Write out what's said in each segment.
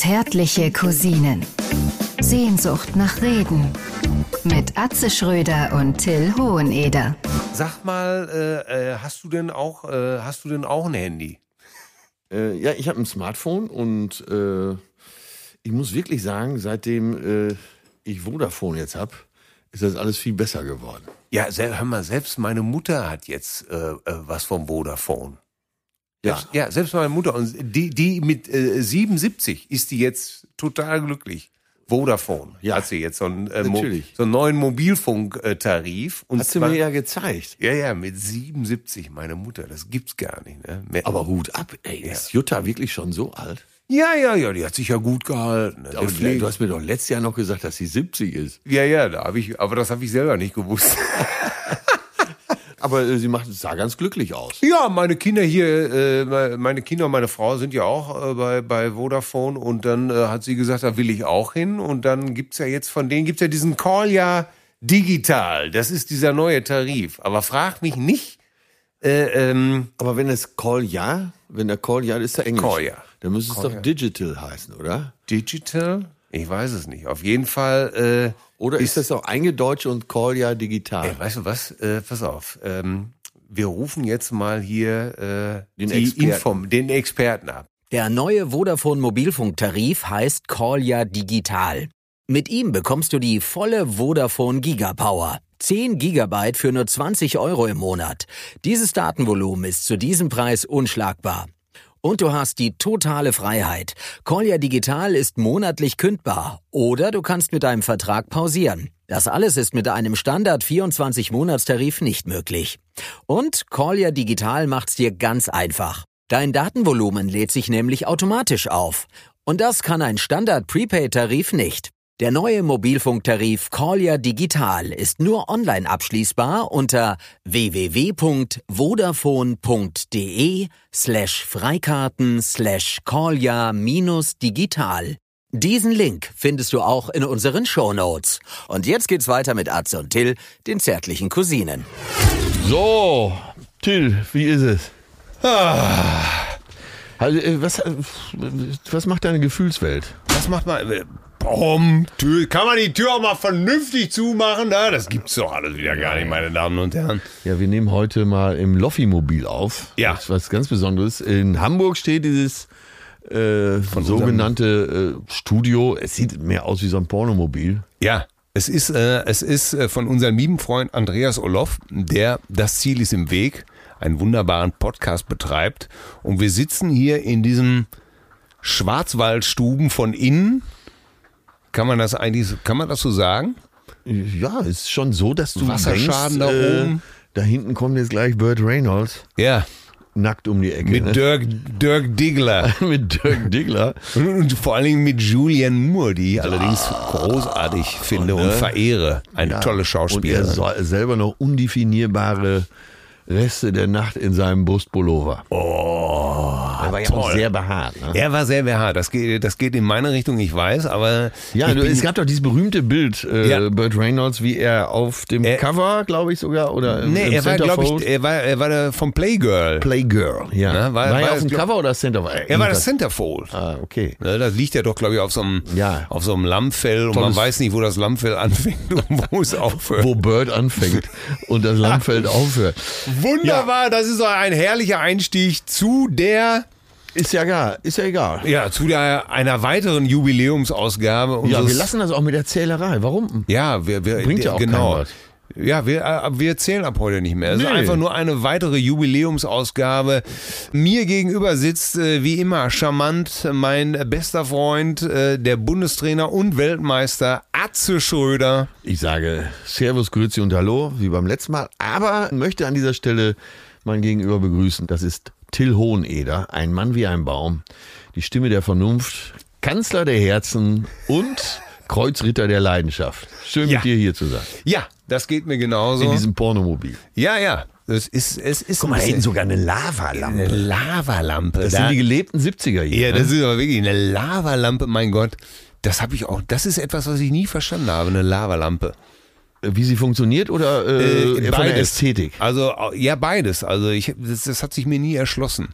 Zärtliche Cousinen. Sehnsucht nach Reden. Mit Atze Schröder und Till Hoheneder. Sag mal, äh, äh, hast du denn auch, äh, hast du denn auch ein Handy? Äh, ja, ich habe ein Smartphone und äh, ich muss wirklich sagen, seitdem äh, ich Vodafone jetzt habe, ist das alles viel besser geworden. Ja, hör mal, selbst meine Mutter hat jetzt was vom Vodafone. Ja. Selbst, ja, selbst meine Mutter. Und die, die mit äh, 77 ist die jetzt total glücklich. Vodafone Ja. hat sie jetzt so einen, äh, Natürlich. so einen neuen Mobilfunktarif. Und Hat sie zwar- mir ja gezeigt. ja, ja, mit 77, meine Mutter, das gibt's gar nicht. Ne? Mehr- Aber Hut ab, ey, ist Jutta wirklich schon so alt? ja, ja, ja, die hat sich ja gut gehalten. Ne? Aber Deswegen- du hast mir doch letztes Jahr noch gesagt, dass sie 70 ist. ja, ja, da hab ich, aber das habe ich selber nicht gewusst. Aber äh, sie macht, sah ganz glücklich aus. Ja, meine Kinder hier, äh, me- meine Kinder und meine Frau sind ja auch äh, bei, bei Vodafone und dann äh, hat sie gesagt, da will ich auch hin und dann gibt's ja jetzt von denen gibt's ja diesen Call ja digital. Das ist dieser neue Tarif. Aber frag mich nicht, äh, ähm, Aber wenn es Call Ja, wenn der Call Ja ist, der Englisch. Call Ja. Dann müsste es doch Digital heißen, oder? digital? Ich weiß es nicht. Auf jeden Fall, äh, Oder ist das auch eingedeutscht und Call Ja digital? Ey, weißt du was? Äh, pass auf. Ähm, wir rufen jetzt mal hier äh, Den die Experten. Inform den Experten ab. Der neue Vodafone Mobilfunktarif heißt Callja Digital. Mit ihm bekommst du die volle Vodafone Gigapower. 10 Gigabyte für nur 20 Euro im Monat. Dieses Datenvolumen ist zu diesem Preis unschlagbar. Und du hast die totale Freiheit. Callja Digital ist monatlich kündbar. Oder du kannst mit deinem Vertrag pausieren. Das alles ist mit einem Standard 24 Monatstarif nicht möglich. Und Callja Digital macht's dir ganz einfach. Dein Datenvolumen lädt sich nämlich automatisch auf. Und das kann ein Standard-Prepaid-Tarif nicht. Der neue Mobilfunktarif Callja Digital ist nur online abschließbar unter www.vodafone.de slash Freikarten slash Callja minus digital. Diesen Link findest du auch in unseren Shownotes. Und jetzt geht's weiter mit Atze und Till, den zärtlichen Cousinen. So, Till, wie ist es? Also, äh, was, äh, was macht deine Gefühlswelt? Was macht man? Bom, Tür, kann man die Tür auch mal vernünftig zumachen? Na, das gibt's doch alles wieder gar nicht, meine Damen und Herren. Ja, wir nehmen heute mal im Loffi-Mobil auf. Ja. Das ist was ganz Besonderes. In Hamburg steht dieses äh, sogenannte äh, Studio. Es sieht mehr aus wie so ein Pornomobil. Ja, es ist, äh, es ist äh, von unserem lieben Freund Andreas Oloff, der Das Ziel ist im Weg, einen wunderbaren Podcast betreibt. Und wir sitzen hier in diesem Schwarzwaldstuben von innen. Kann man das eigentlich, kann man das so sagen? Ja, ist schon so, dass du Wasserschaden denkst, da äh, oben. Da hinten kommt jetzt gleich Burt Reynolds Ja, nackt um die Ecke. mit ne? Dirk, Dirk Diggler. mit Dirk Diggler. Und, und vor allen Dingen mit Julianne Moore, die ich allerdings großartig finde und ne? verehre. Eine Ja, tolle Und er Schauspielerin. selber noch undefinierbare Reste der Nacht in seinem Brustpullover. Oh, er war ja auch sehr behaart. Ne? Er war sehr behaart. Das geht, das geht in meine Richtung, ich weiß, aber. Ja, du, es gab doch dieses berühmte Bild, äh, Ja. Burt Reynolds, wie er auf dem Er- Cover, glaube ich sogar, oder im, Nee, im er war, glaube ich, er war, er war der vom Playgirl. Playgirl, ja. Ne, war- war, war er auf dem Cover oder Centerfold? Er war das Centerfold. Ah, okay. Ne, das liegt ja doch, glaube ich, auf so einem, Ja. auf so einem Lammfell und man weiß nicht, wo das Lammfell anfängt und wo es aufhört. Wo Bird anfängt und das Lammfeld aufhört. Wunderbar, das ist ein herrlicher Einstieg zu der, Ist ja egal, ist ja egal. ja, zu der, einer weiteren Jubiläumsausgabe. Ja, wir lassen das auch mit der Zählerei. Warum? Ja, wir, wir Bringt ja auch genau. keinem was. Ja, wir, äh, wir zählen ab heute nicht mehr. Es ist Nee. einfach nur eine weitere Jubiläumsausgabe. Mir gegenüber sitzt äh, wie immer charmant mein bester Freund, äh, der Bundestrainer und Weltmeister Atze Schröder. Ich sage Servus, Grüezi und Hallo, wie beim letzten Mal, aber möchte an dieser Stelle mein Gegenüber begrüßen. Das ist Till Hoheneder, ein Mann wie ein Baum, die Stimme der Vernunft, Kanzler der Herzen und Kreuzritter der Leidenschaft. Schön Ja. mit dir hier zu sein. Ja, das geht mir genauso. In diesem Pornomobil. ja, ja. Es ist, es ist Guck mal, hinten sogar eine Lavalampe. eine Lavalampe. Das Da- sind die gelebten 70er hier. ja, ne? das ist aber wirklich eine Lavalampe, mein Gott. Das habe ich auch, das ist etwas, was ich nie verstanden habe, eine Lavalampe. Wie sie funktioniert oder äh, von der beides. Ästhetik? Also äh, ja, beides. Also ich, das, das hat sich mir nie erschlossen.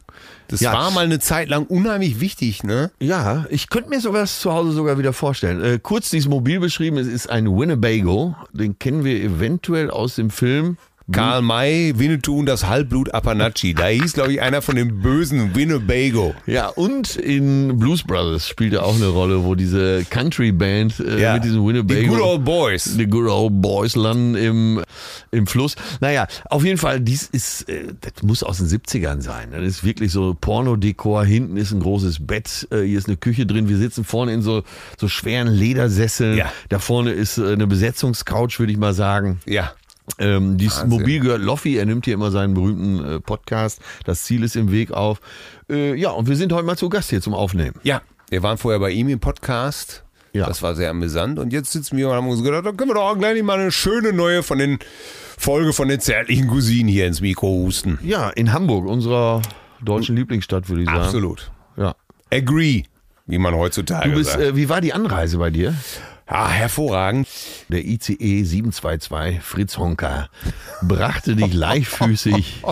Das Ja. war mal eine Zeit lang unheimlich wichtig, ne? Ja, ich könnte mir sowas zu Hause sogar wieder vorstellen. Äh, kurz dieses Mobil beschrieben, es ist ein Winnebago. Den kennen wir eventuell aus dem Film. Karl May, Winnetou und das Halbblut Apanachi. Da hieß, glaube ich, einer von den bösen Winnebago. Ja, und in Blues Brothers spielt er auch eine Rolle, wo diese Country-Band äh, mit diesem Winnebago. Die Good Old Boys. The Good Old Boys landen im, im Fluss. Naja, auf jeden Fall, dies ist, äh, das muss aus den 70ern sein. Das ist wirklich so Pornodekor. Hinten ist ein großes Bett, äh, hier ist eine Küche drin. Wir sitzen vorne in so, so schweren Ledersesseln. Ja. Da vorne ist äh, eine Besetzungscouch, würde ich mal sagen. Ja. Ähm, dieses Wahnsinn. Mobil gehört Loffi, er nimmt hier immer seinen berühmten äh, Podcast. Das Ziel ist im Weg auf. Äh, ja, und wir sind heute mal zu Gast hier zum Aufnehmen. Ja. Wir waren vorher bei ihm im Podcast. Ja. Das war sehr amüsant. Und jetzt sitzen wir und haben uns gedacht, da können wir doch auch gleich mal eine schöne neue von den Folge von den zärtlichen Cousinen hier ins Mikro husten. Ja, in Hamburg, unserer deutschen Lieblingsstadt, würde ich sagen. Absolut. Ja. Agree, wie man heutzutage Du bist, sagt. äh, wie war die Anreise bei dir? Ah, hervorragend. Der ICE 722 Fritz Honka brachte dich leichtfüßig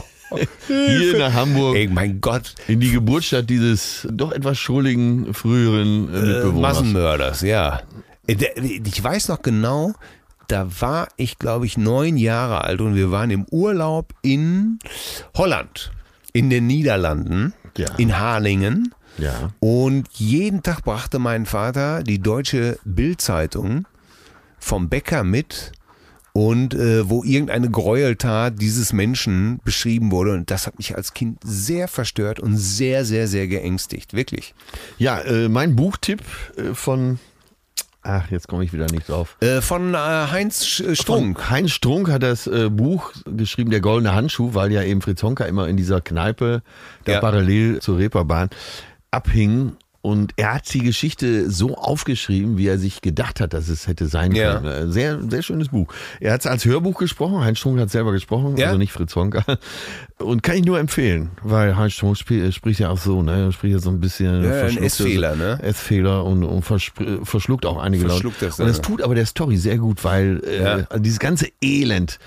hier nach Hamburg Ey, mein Gott. in die Geburtsstadt dieses doch etwas schrulligen früheren äh, Äh, Mitbewohners. Massenmörders, ja. Äh, Ich weiß noch genau, da war ich, glaube ich, neun Jahre alt und wir waren im Urlaub in Holland, in den Niederlanden, Ja. in Harlingen. Ja. Und jeden Tag brachte mein Vater die deutsche Bildzeitung vom Bäcker mit und äh, wo irgendeine Gräueltat dieses Menschen beschrieben wurde. Und das hat mich als Kind sehr verstört und sehr, sehr, sehr geängstigt. Wirklich. Ja, äh, mein Buchtipp äh, von, ach, jetzt komme ich wieder nicht drauf. Äh, von äh, Heinz Sch- Strunk. Von Heinz Strunk hat das äh, Buch geschrieben, Der goldene Handschuh, weil ja eben Fritz Honka immer in dieser Kneipe, da Ja. parallel zur Reeperbahn, abhing. Und er hat die Geschichte so aufgeschrieben, wie er sich gedacht hat, dass es hätte sein Ja. können. Äh, Sehr, sehr schönes Buch. Er hat es als Hörbuch gesprochen, Heinz Strunk hat selber gesprochen, Ja. also nicht Fritz Honka. Und kann ich nur empfehlen, weil Heinz Strunk spiel, spricht ja auch so, ne? Er spricht ja so ein bisschen Ja, ein verschluckt- S-Fehler, ne? S-Fehler und, und verschluckt auch einige Leute. Das Und das tut aber der Story sehr gut, weil äh, Ja. dieses ganze Elend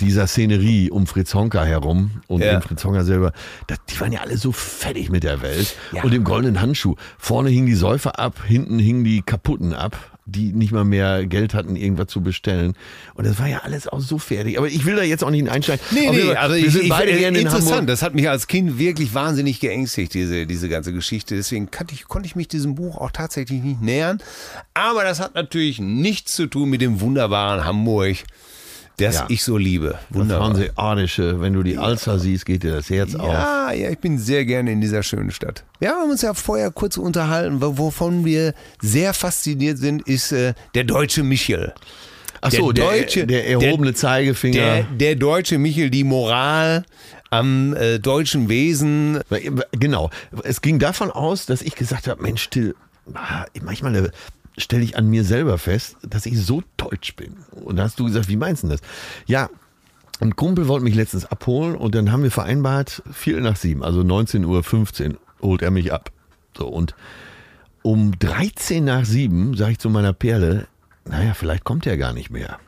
dieser Szenerie um Fritz Honka herum und Ja. Fritz Honka selber, das, die waren ja alle so fertig mit der Welt Ja. und dem goldenen Handschuh. Vorne hingen die Säufer ab, hinten hingen die Kaputten ab, die nicht mal mehr Geld hatten, irgendwas zu bestellen. Und das war ja alles auch so fertig. Aber ich will da jetzt auch nicht einsteigen. Nee, nee, Fall, also wir ich, sind ich, beide äh, gerne in interessant. Hamburg. Das hat mich als Kind wirklich wahnsinnig geängstigt, diese, diese ganze Geschichte. Deswegen kannte ich, konnte ich mich diesem Buch auch tatsächlich nicht nähern. Aber das hat natürlich nichts zu tun mit dem wunderbaren Hamburg, das Ja. ich so liebe. Das Wunderbar. Hanseatische, wenn du die Alster siehst, geht dir das Herz auf. Ja, ja, ich bin sehr gerne in dieser schönen Stadt. Wir haben uns ja vorher kurz unterhalten, wo- wovon wir sehr fasziniert sind, ist äh, der deutsche Michel. Ach so, der der, deutsche- der erhobene Zeigefinger. Der, der deutsche Michel, die Moral am äh, deutschen Wesen. Genau. Es ging davon aus, dass ich gesagt habe, Mensch, Till, ah, manchmal stelle ich an mir selber fest, dass ich so deutsch bin. Und da hast du gesagt, wie meinst du das? Ja, ein Kumpel wollte mich letztens abholen und dann haben wir vereinbart, Viertel nach sieben, also 19.15 Uhr holt er mich ab. So, und um 13 nach sieben sage ich zu meiner Perle, naja, vielleicht kommt er gar nicht mehr.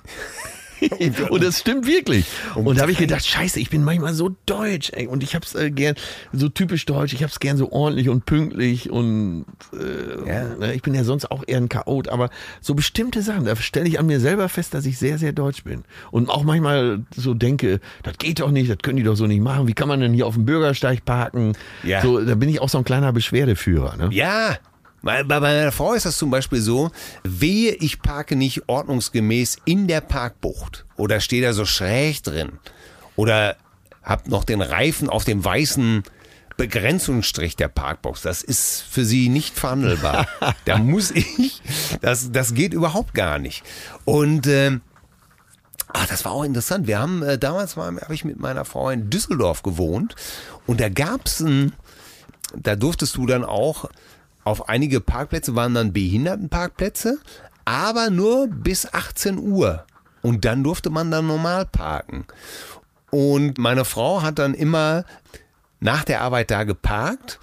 und das stimmt wirklich. Und da habe ich gedacht, scheiße, ich bin manchmal so deutsch. Ey, und ich hab's äh, gern, so typisch deutsch, ich hab's gern so ordentlich und pünktlich und äh, Ja. ne, ich bin ja sonst auch eher ein Chaot, aber so bestimmte Sachen, da stelle ich an mir selber fest, dass ich sehr, sehr deutsch bin. Und auch manchmal so denke, das geht doch nicht, das können die doch so nicht machen. Wie kann man denn hier auf dem Bürgersteig parken? Ja. So, da bin ich auch so ein kleiner Beschwerdeführer. Ne? Ja, bei, meiner Frau ist das zum Beispiel so, wehe, ich parke nicht ordnungsgemäß in der Parkbucht oder stehe da so schräg drin oder hab noch den Reifen auf dem weißen Begrenzungsstrich der Parkbox. Das ist für sie nicht verhandelbar. da muss ich, das, das geht überhaupt gar nicht. Und ähm, Ach, das war auch interessant. Wir haben äh, damals mal, habe ich mit meiner Frau in Düsseldorf gewohnt und da gab's ein, da durftest du dann auch auf einige Parkplätze waren dann Behindertenparkplätze, aber nur bis 18 Uhr. Und dann durfte man dann normal parken. Und meine Frau hat dann immer nach der Arbeit da geparkt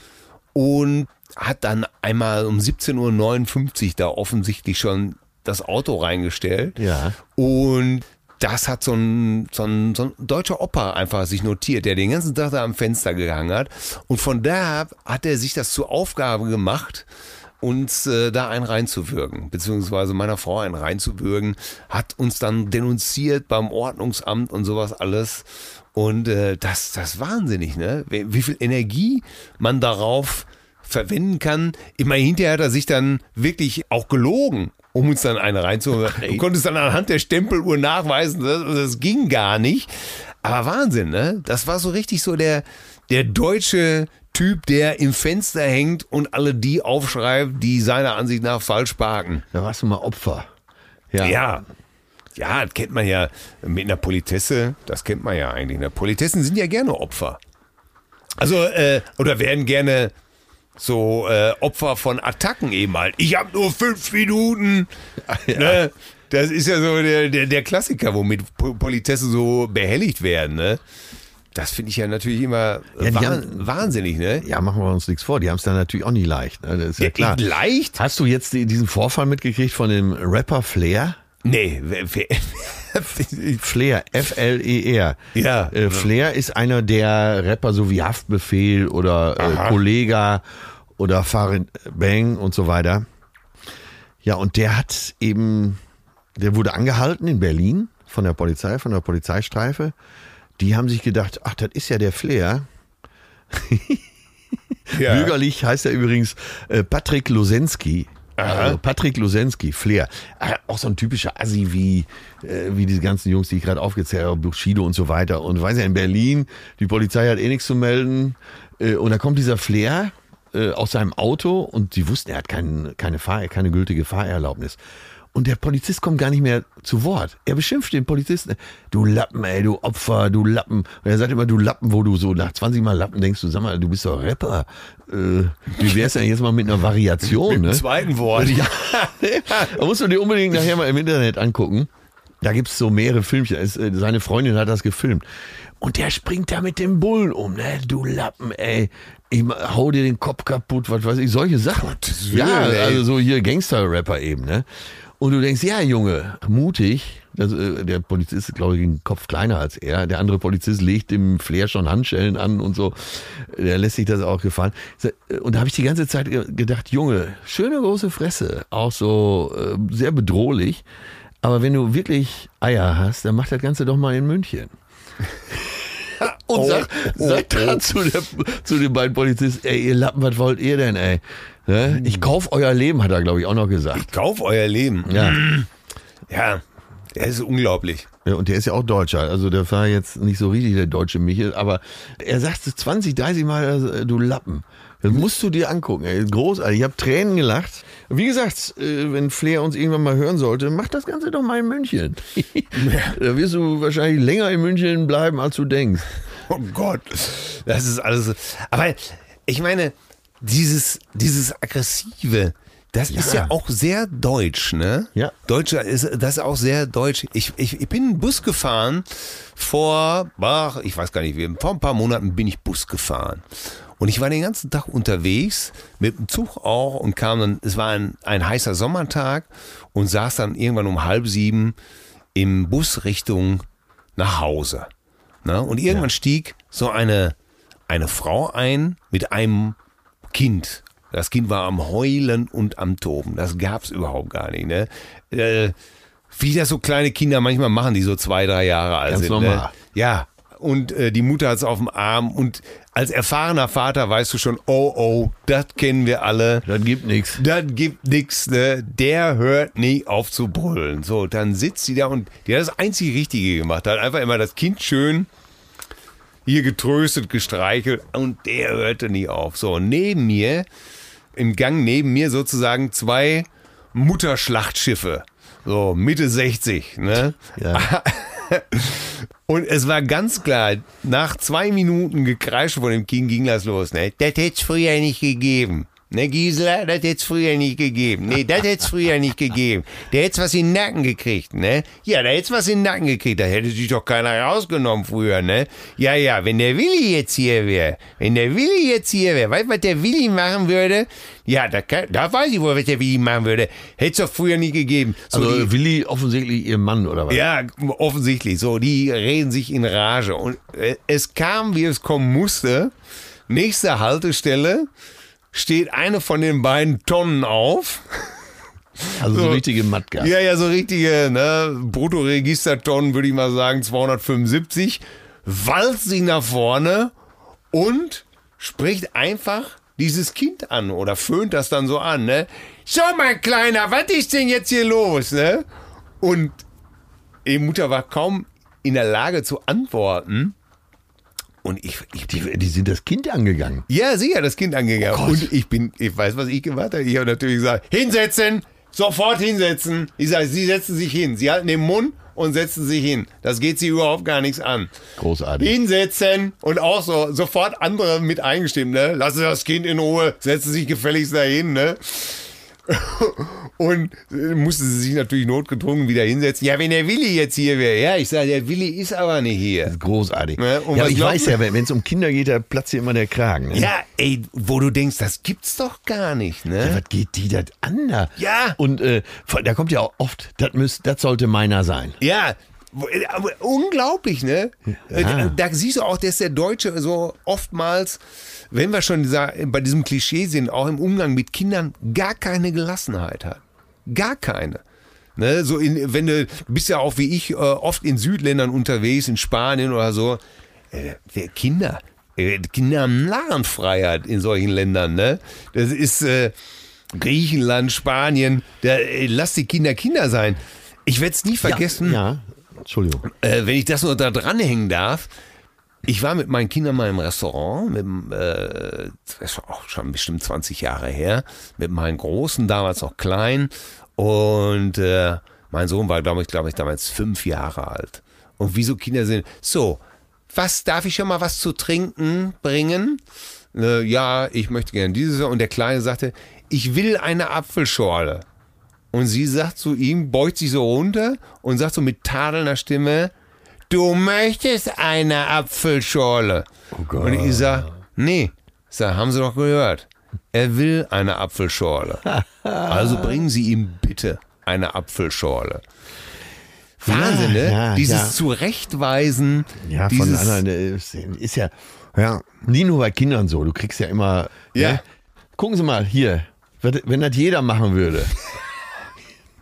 und hat dann einmal um 17.59 Uhr da offensichtlich schon das Auto reingestellt. Ja. Und das hat so ein, so, ein, so ein deutscher Opa einfach sich notiert, der den ganzen Tag da am Fenster gehangen hat. Und von da hat er sich das zur Aufgabe gemacht, uns äh, da einen reinzuwürgen, beziehungsweise meiner Frau einen reinzuwürgen, hat uns dann denunziert beim Ordnungsamt und sowas alles. Und äh, das, das ist wahnsinnig, ne? Wie, wie viel Energie man darauf verwenden kann. Immer hinterher hat er sich dann wirklich auch gelogen, um uns dann eine reinzuholen. Du konntest dann anhand der Stempeluhr nachweisen, das, das ging gar nicht. Aber Wahnsinn, ne? Das war so richtig so der, der deutsche Typ, der im Fenster hängt und alle die aufschreibt, die seiner Ansicht nach falsch parken. Da warst du mal Opfer. Ja. ja. Ja, das kennt man ja mit einer Politesse, das kennt man ja eigentlich. Ne? Politessen sind ja gerne Opfer. Also, äh, oder werden gerne so äh, Opfer von Attacken eben halt. Ich habe nur fünf Minuten. Ja. Ne? Das ist ja so der, der, der Klassiker, womit Politessen so behelligt werden. Ne? Das finde ich ja natürlich immer ja, wah haben, wahnsinnig, ne? Ja, machen wir uns nichts vor. Die haben es dann natürlich auch nicht leicht. Ne? Das ist ja, ja klar. Leicht? Hast du jetzt diesen Vorfall mitgekriegt von dem Rapper Flair? Nee. Flair, F-L-E-R. Ja. Äh, Flair ist einer der Rapper, so wie Haftbefehl oder äh, Kollega oder Farid Bang und so weiter. Ja, und der hat eben, der wurde angehalten in Berlin von der Polizei, von der Polizeistreife die haben sich gedacht, ach, das ist ja der Flair. ja. Bürgerlich heißt er übrigens äh, Patrick Losensky. Also Patrick Losensky, Flair. Äh, auch so ein typischer Assi wie, äh, wie diese ganzen Jungs, die ich gerade aufgezählt habe, Bushido und so weiter. Und weiß ja, in Berlin, die Polizei hat eh nichts zu melden. Äh, und da kommt dieser Flair äh, aus seinem Auto und die wussten, er hat kein, keine, Fahr keine gültige Fahrerlaubnis. Und der Polizist kommt gar nicht mehr zu Wort. Er beschimpft den Polizisten. Du Lappen, ey, du Opfer, du Lappen. Und er sagt immer, du Lappen, wo du so nach 20 Mal Lappen denkst, du sag mal, du bist doch Rapper. Äh, wie wär's denn jetzt mal mit einer Variation, mit ne? zweiten Wort. Ja, da musst du dir unbedingt nachher mal im Internet angucken. Da gibt's so mehrere Filmchen. Äh, seine Freundin hat das gefilmt. Und der springt da mit dem Bullen um, ne? Du Lappen, ey. Ich hau dir den Kopf kaputt, was weiß ich, solche Sachen. Gott, ja, also so hier Gangster-Rapper eben, ne? Und du denkst, ja, Junge, mutig. Das, äh, der Polizist ist, glaube ich, einen Kopf kleiner als er. Der andere Polizist legt dem Flair schon Handschellen an und so. Der lässt sich das auch gefallen. Und da habe ich die ganze Zeit gedacht, Junge, schöne große Fresse. Auch so äh, sehr bedrohlich. Aber wenn du wirklich Eier hast, dann mach das Ganze doch mal in München. und oh, sag, oh, sag oh, dann zu, der, zu den beiden Polizisten, ey, ihr Lappen, was wollt ihr denn, ey? Ne? Ich kauf euer Leben, hat er, glaube ich, auch noch gesagt. Ich kauf euer Leben. Ja. Ja, er ist unglaublich. Ja, und der ist ja auch Deutscher. Also der war jetzt nicht so richtig der deutsche Michel, aber er sagt 20, 30 Mal, äh, du Lappen. Das musst du dir angucken. Ey. Großartig. Ich habe Tränen gelacht. Wie gesagt, äh, wenn Flair uns irgendwann mal hören sollte, mach das Ganze doch mal in München. da wirst du wahrscheinlich länger in München bleiben, als du denkst. Oh Gott. Das ist alles. Aber ich meine, dieses, dieses aggressive, das ja. ist ja auch sehr deutsch, ne? Ja. Deutscher ist, das ist auch sehr deutsch. Ich, ich, ich bin einen Bus gefahren vor, ach, ich weiß gar nicht, vor ein paar Monaten bin ich Bus gefahren. Und ich war den ganzen Tag unterwegs, mit dem Zug auch und kam dann, es war ein, ein heißer Sommertag und saß dann irgendwann um halb sieben im Bus Richtung nach Hause. Ne? Und irgendwann ja. stieg so eine, eine Frau ein mit einem Kind. Das Kind war am Heulen und am Toben. Das gab's überhaupt gar nicht. Ne? Äh, wie das so kleine Kinder manchmal machen, die so zwei, drei Jahre alt Ganz sind. Normal. Ne? Ja. Und äh, die Mutter hat's auf dem Arm und als erfahrener Vater weißt du schon, oh oh, das kennen wir alle. Das gibt nichts. Das gibt nichts, ne? Der hört nie auf zu brüllen. So, dann sitzt sie da und die hat das einzige Richtige gemacht. Hat einfach immer das Kind schön hier getröstet, gestreichelt und der hörte nie auf. So, neben mir, im Gang neben mir sozusagen zwei Mutterschlachtschiffe. So, Mitte 60, ne? Ja. Und es war ganz klar, nach zwei Minuten Gekreische von dem King ging das los, ne? Das hätte es früher nicht gegeben. Ne, Gisela, das hätte es früher nicht gegeben. Nee, das hätte es früher nicht gegeben. Der hätte was in den Nacken gekriegt, ne? Ja, da hätte was in den Nacken gekriegt. Da hätte sich doch keiner rausgenommen früher, ne? Ja, ja, wenn der Willi jetzt hier wäre, wenn der Willi jetzt hier wäre, weißt du, was der Willi machen würde? Ja, da, kann, da weiß ich wohl, was der Willi machen würde. Hätte es doch früher nicht gegeben. So Also die, Willi offensichtlich ihr Mann oder was? ja, offensichtlich. So, die reden sich in Rage. Und äh, es kam, wie es kommen musste. Nächste Haltestelle steht eine von den beiden Tonnen auf. Also so So. richtige Matka. Ja, ja, so richtige ne, Bruttoregistertonnen, würde ich mal sagen, 275. Walzt sich nach vorne und spricht einfach dieses Kind an oder föhnt das dann so an. Ne? So, mein Kleiner, was ist denn jetzt hier los? Ne? Und die Mutter war kaum in der Lage zu antworten. Und ich, ich Die, die sind das Kind angegangen. ja, sicher, das Kind angegangen. Gott. und ich bin, ich weiß, was ich gemacht habe. Ich habe natürlich gesagt, hinsetzen, sofort hinsetzen. Ich sage, Sie setzen sich hin. Sie halten den Mund und setzen sich hin. Das geht Sie überhaupt gar nichts an. Großartig. Hinsetzen und auch so sofort andere mit eingestimmt, ne? Lassen Sie das Kind in Ruhe, setzen sich gefälligst dahin, ne? Und musste sie sich natürlich notgedrungen wieder hinsetzen. Ja, wenn der Willi jetzt hier wäre. Ja, ich sage, der Willi ist aber nicht hier. Großartig. Ja, und ja, was ich weiß ja, wenn es um Kinder geht, da platzt hier immer der Kragen. Ne? Ja, ey, wo du denkst, das gibt's doch gar nicht, ne? Was geht die das an da? Ja. Und äh, da kommt ja auch oft, das müsst- das sollte meiner sein. Ja, unglaublich, ne? Äh, Da, siehst du auch, dass der Deutsche so oftmals, wenn wir schon bei diesem Klischee sind, auch im Umgang mit Kindern gar keine Gelassenheit hat. Gar keine. Ne, so in, wenn du, du bist ja auch wie ich äh, oft in Südländern unterwegs, in Spanien oder so. Äh, der Kinder, äh, Kinder haben Narrenfreiheit in solchen Ländern, ne? Das ist äh, Griechenland, Spanien, da, äh, lass die Kinder Kinder sein. Ich werde es nie vergessen Ja, Entschuldigung. äh, wenn ich das nur da dranhängen darf. Ich war mit meinen Kindern mal im Restaurant, mit äh, das ist auch schon bestimmt 20 Jahre her, mit meinen Großen, damals noch klein. Und äh, mein Sohn war, glaube ich, glaube ich, damals fünf Jahre alt. Und wie so Kinder sind, so, was darf ich schon mal was zu trinken bringen? Äh, ja, ich möchte gerne dieses. Und der Kleine sagte, ich will eine Apfelschorle. Und sie sagt zu ihm, beugt sich so runter und sagt so mit tadelnder Stimme, du möchtest eine Apfelschorle. Oh Gott. Und ich sag, nee, ich sag, haben Sie doch gehört. Er will eine Apfelschorle. Also bringen Sie ihm bitte eine Apfelschorle. Wahnsinn, ne? ja, Dieses ja. Zurechtweisen. Ja, von dieses, anderen äh, ist ja, ja, nie nur bei Kindern so. Du kriegst ja immer. Ja. Ne? Gucken Sie mal hier, wenn das jeder machen würde.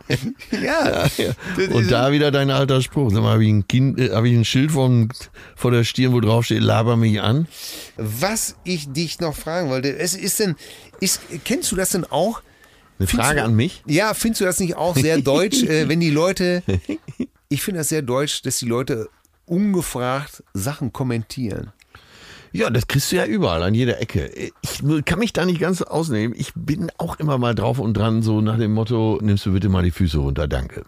Ja, das Und ist- da wieder dein alter Spruch. Sag mal, habe ich ein, Kind, äh, hab ich ein Schild vor, vor der Stirn, wo drauf steht, laber mich an? Was ich dich noch fragen wollte, es ist denn, ist, kennst du das denn auch? Eine Findest Frage du- an mich? Ja, findest du das nicht auch sehr deutsch, äh, wenn die Leute, ich finde das sehr deutsch, dass die Leute ungefragt Sachen kommentieren. Ja, das kriegst du ja überall, an jeder Ecke. Ich kann mich da nicht ganz ausnehmen. Ich bin auch immer mal drauf und dran, so nach dem Motto, nimmst du bitte mal die Füße runter, danke.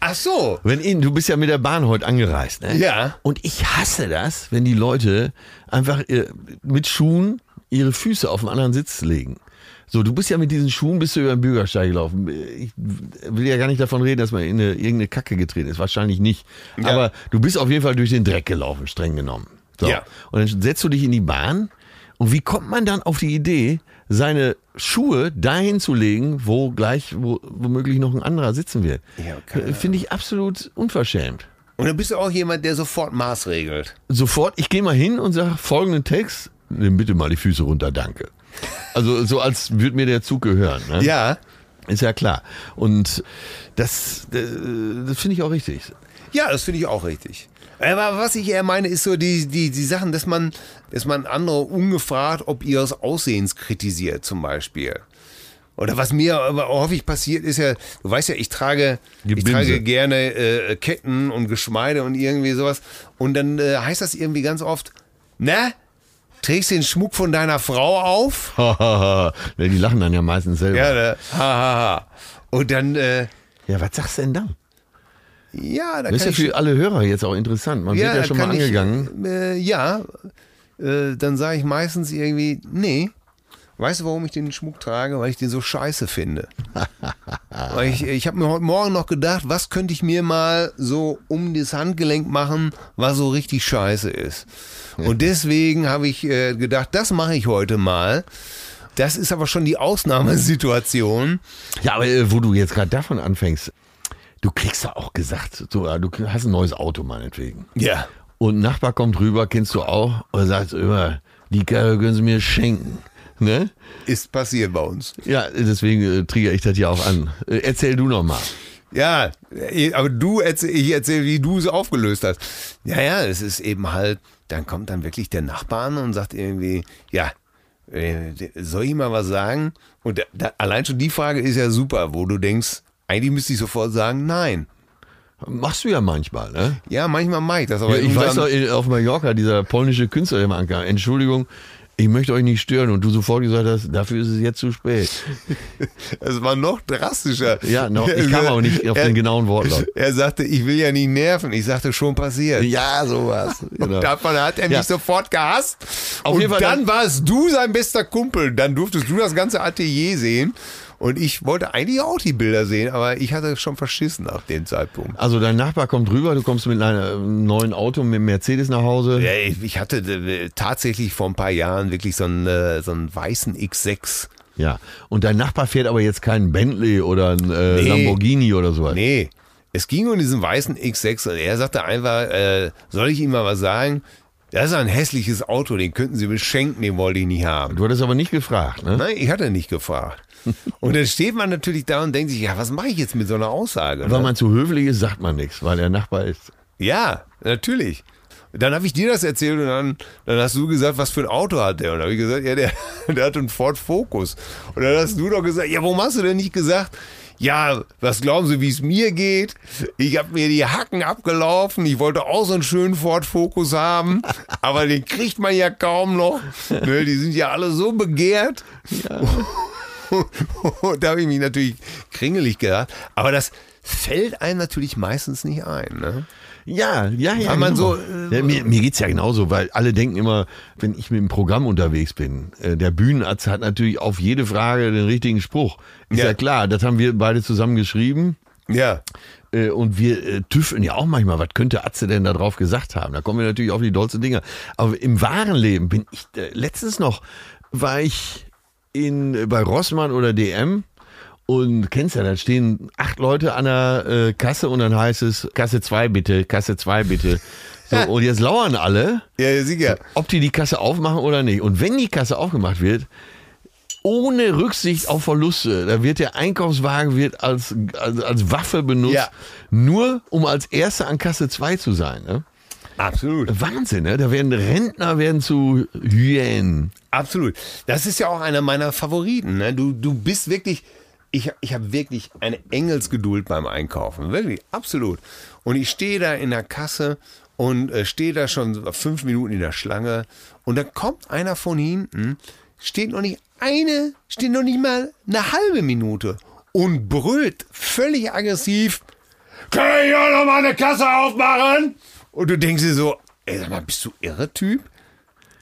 Ach so. Wenn ihn, du bist ja mit der Bahn heute angereist, ne? Ja. Und ich hasse das, wenn die Leute einfach äh, mit Schuhen ihre Füße auf einen anderen Sitz legen. So, du bist ja mit diesen Schuhen bist du über den Bürgersteig gelaufen. Ich will ja gar nicht davon reden, dass man in eine, irgendeine Kacke getreten ist. Wahrscheinlich nicht. Ja. Aber du bist auf jeden Fall durch den Dreck gelaufen, streng genommen. So. Ja. Und dann setzt du dich in die Bahn. Und wie kommt man dann auf die Idee, seine Schuhe dahin zu legen, wo gleich wo, womöglich noch ein anderer sitzen wird? Ja, Finde ich absolut unverschämt. Und dann bist du auch jemand, der sofort Maß regelt. Sofort, ich gehe mal hin und sage folgenden Text, nimm bitte mal die Füße runter, danke. Also so als würde mir der Zug gehören. Ne? Ja. Ist ja klar. Und das, äh, das finde ich auch richtig. Ja, das finde ich auch richtig. Aber was ich eher meine, ist so die, die, die Sachen, dass man, dass man andere ungefragt, ob ihres Aussehens kritisiert, zum Beispiel. Oder was mir aber häufig passiert, ist ja, du weißt ja, ich trage, ich trage gerne äh, Ketten und Geschmeide und irgendwie sowas. Und dann äh, heißt das irgendwie ganz oft, na, trägst du den Schmuck von deiner Frau auf? die lachen dann ja meistens selber. Ja, Ja, ne? ha, ha, ha. Und dann, äh, was sagst du denn dann? Ja, da Das ist ja ich für alle Hörer jetzt auch interessant. Man wird ja schon mal kann ich, angegangen. äh, ja, äh, dann sage ich meistens irgendwie, nee. Weißt du, warum ich den Schmuck trage? Weil ich den so scheiße finde. Weil ich ich habe mir heute Morgen noch gedacht, was könnte ich mir mal so um das Handgelenk machen, was so richtig scheiße ist. Und deswegen habe ich äh, gedacht, das mache ich heute mal. Das ist aber schon die Ausnahmesituation. Ja, aber äh, wo du jetzt gerade davon anfängst, du kriegst ja auch gesagt, so, du hast ein neues Auto meinetwegen. Ja. Und ein Nachbar kommt rüber, kennst du auch, und sagt immer, die Karre können sie mir schenken. Ne? Ist passiert bei uns. Ja, deswegen äh, triggere ich das ja auch an. Äh, erzähl du noch mal. Ja, eh, aber du erzähl, ich erzähle, wie du es aufgelöst hast. Ja, ja, es ist eben halt, dann kommt dann wirklich der Nachbar an und sagt irgendwie, ja, äh, soll ich mal was sagen? Und da, da, allein schon die Frage ist ja super, wo du denkst, eigentlich müsste ich sofort sagen, nein. Machst du ja manchmal, ne? Ja, manchmal mache ich das, aber Ja, ich weiß doch, auf Mallorca, dieser polnische Künstler, der mal ankam, Entschuldigung, ich möchte euch nicht stören. Und du sofort gesagt hast, dafür ist es jetzt zu spät. es war noch drastischer. Ja, noch, ich kam aber nicht auf er, den genauen Wortlaut. Er sagte, ich will ja nicht nerven. Ich sagte, schon passiert. Ja, sowas. Genau. Davon hat er mich Ja. sofort gehasst. Auf und jeden Fall dann dann- warst du sein bester Kumpel. Dann durftest du das ganze Atelier sehen. Und ich wollte eigentlich auch die Bilder sehen, aber ich hatte schon verschissen ab dem Zeitpunkt. Also dein Nachbar kommt rüber, du kommst mit einem neuen Auto, mit Mercedes nach Hause. Ja, ich hatte äh, tatsächlich vor ein paar Jahren wirklich so einen, äh, so einen weißen X6. Ja. Und dein Nachbar fährt aber jetzt keinen Bentley oder einen äh, Nee. Lamborghini oder sowas. Nee, es ging um diesen weißen X6 und er sagte einfach, äh, soll ich ihm mal was sagen? Das ist ein hässliches Auto, den könnten Sie mir schenken, den wollte ich nicht haben. Du hattest aber nicht gefragt, ne? Nein, ich hatte nicht gefragt. Und dann steht man natürlich da und denkt sich, ja, was mache ich jetzt mit so einer Aussage? Weil Ne? man zu höflich ist, sagt man nichts, weil der Nachbar ist. Ja, natürlich. Dann habe ich dir das erzählt und dann, dann hast du gesagt, was für ein Auto hat der? Und dann habe ich gesagt, ja, der, der hat einen Ford Focus. Und dann hast du doch gesagt, ja, warum hast du denn nicht gesagt, ja, was glauben Sie, wie es mir geht? Ich habe mir die Hacken abgelaufen. Ich wollte auch so einen schönen Ford Focus haben, aber den kriegt man ja kaum noch. Ne, die sind ja alle so begehrt. Und da habe ich mich natürlich kringelig gedacht. Aber das fällt einem natürlich meistens nicht ein. Ne? Ja, ja, ja. Weil man genau. so, äh, ja, mir, mir geht's ja genauso, weil alle denken immer, wenn ich mit dem Programm unterwegs bin, äh, der Bühnenarzt hat natürlich auf jede Frage den richtigen Spruch. Ist ja, Ja. klar, das haben wir beide zusammen geschrieben. Ja. Äh, Und wir äh, tüffeln ja auch manchmal, was könnte Atze denn da drauf gesagt haben? Da kommen wir natürlich auf die dollsten Dinge. Aber im wahren Leben bin ich, äh, letztens noch war ich in, bei Rossmann oder DM und kennst ja, da stehen acht Leute an der äh, Kasse und dann heißt es, Kasse 2 bitte, Kasse 2 bitte. So, und jetzt lauern alle, Ja, sicher. ob die die Kasse aufmachen oder nicht. Und wenn die Kasse aufgemacht wird, ohne Rücksicht auf Verluste, da wird der Einkaufswagen wird als, als, als Waffe benutzt, Ja. nur um als Erster an Kasse 2 zu sein. Ne? Absolut. Wahnsinn, ne? Da werden Rentner werden zu Hyänen. Absolut. Das ist ja auch einer meiner Favoriten. Ne? Du, du bist wirklich, ich, ich habe wirklich eine Engelsgeduld beim Einkaufen. Wirklich, absolut. Und ich stehe da in der Kasse und äh, stehe da schon fünf Minuten in der Schlange und dann kommt einer von hinten, steht noch nicht eine, steht noch nicht mal eine halbe Minute und brüllt völlig aggressiv, kann ich auch noch mal eine Kasse aufmachen? Und du denkst dir so, ey, sag mal, bist du irre, Typ?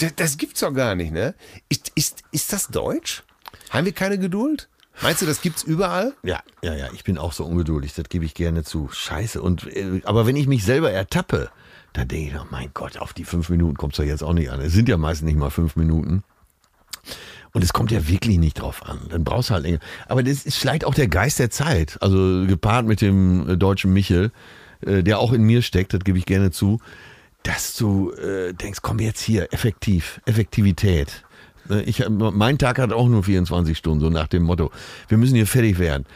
Das, das gibt's doch gar nicht, ne? Ist, ist, ist das Deutsch? Haben wir keine Geduld? Meinst du, das gibt's überall? Ja, ja, ja, ich bin auch so ungeduldig, das gebe ich gerne zu. Scheiße. Und, äh, aber wenn ich mich selber ertappe, dann denke ich, oh mein Gott, auf die fünf Minuten kommt's doch jetzt auch nicht an. Es sind ja meistens nicht mal fünf Minuten. Und es kommt ja wirklich nicht drauf an. Dann brauchst du halt länger. Aber das ist vielleicht auch der Geist der Zeit. Also gepaart mit dem äh, deutschen Michel, äh, der auch in mir steckt, das gebe ich gerne zu, dass du äh, denkst, komm jetzt hier, effektiv, Effektivität. Ne, Ich, mein Tag hat auch nur 24 Stunden, so nach dem Motto, wir müssen hier fertig werden.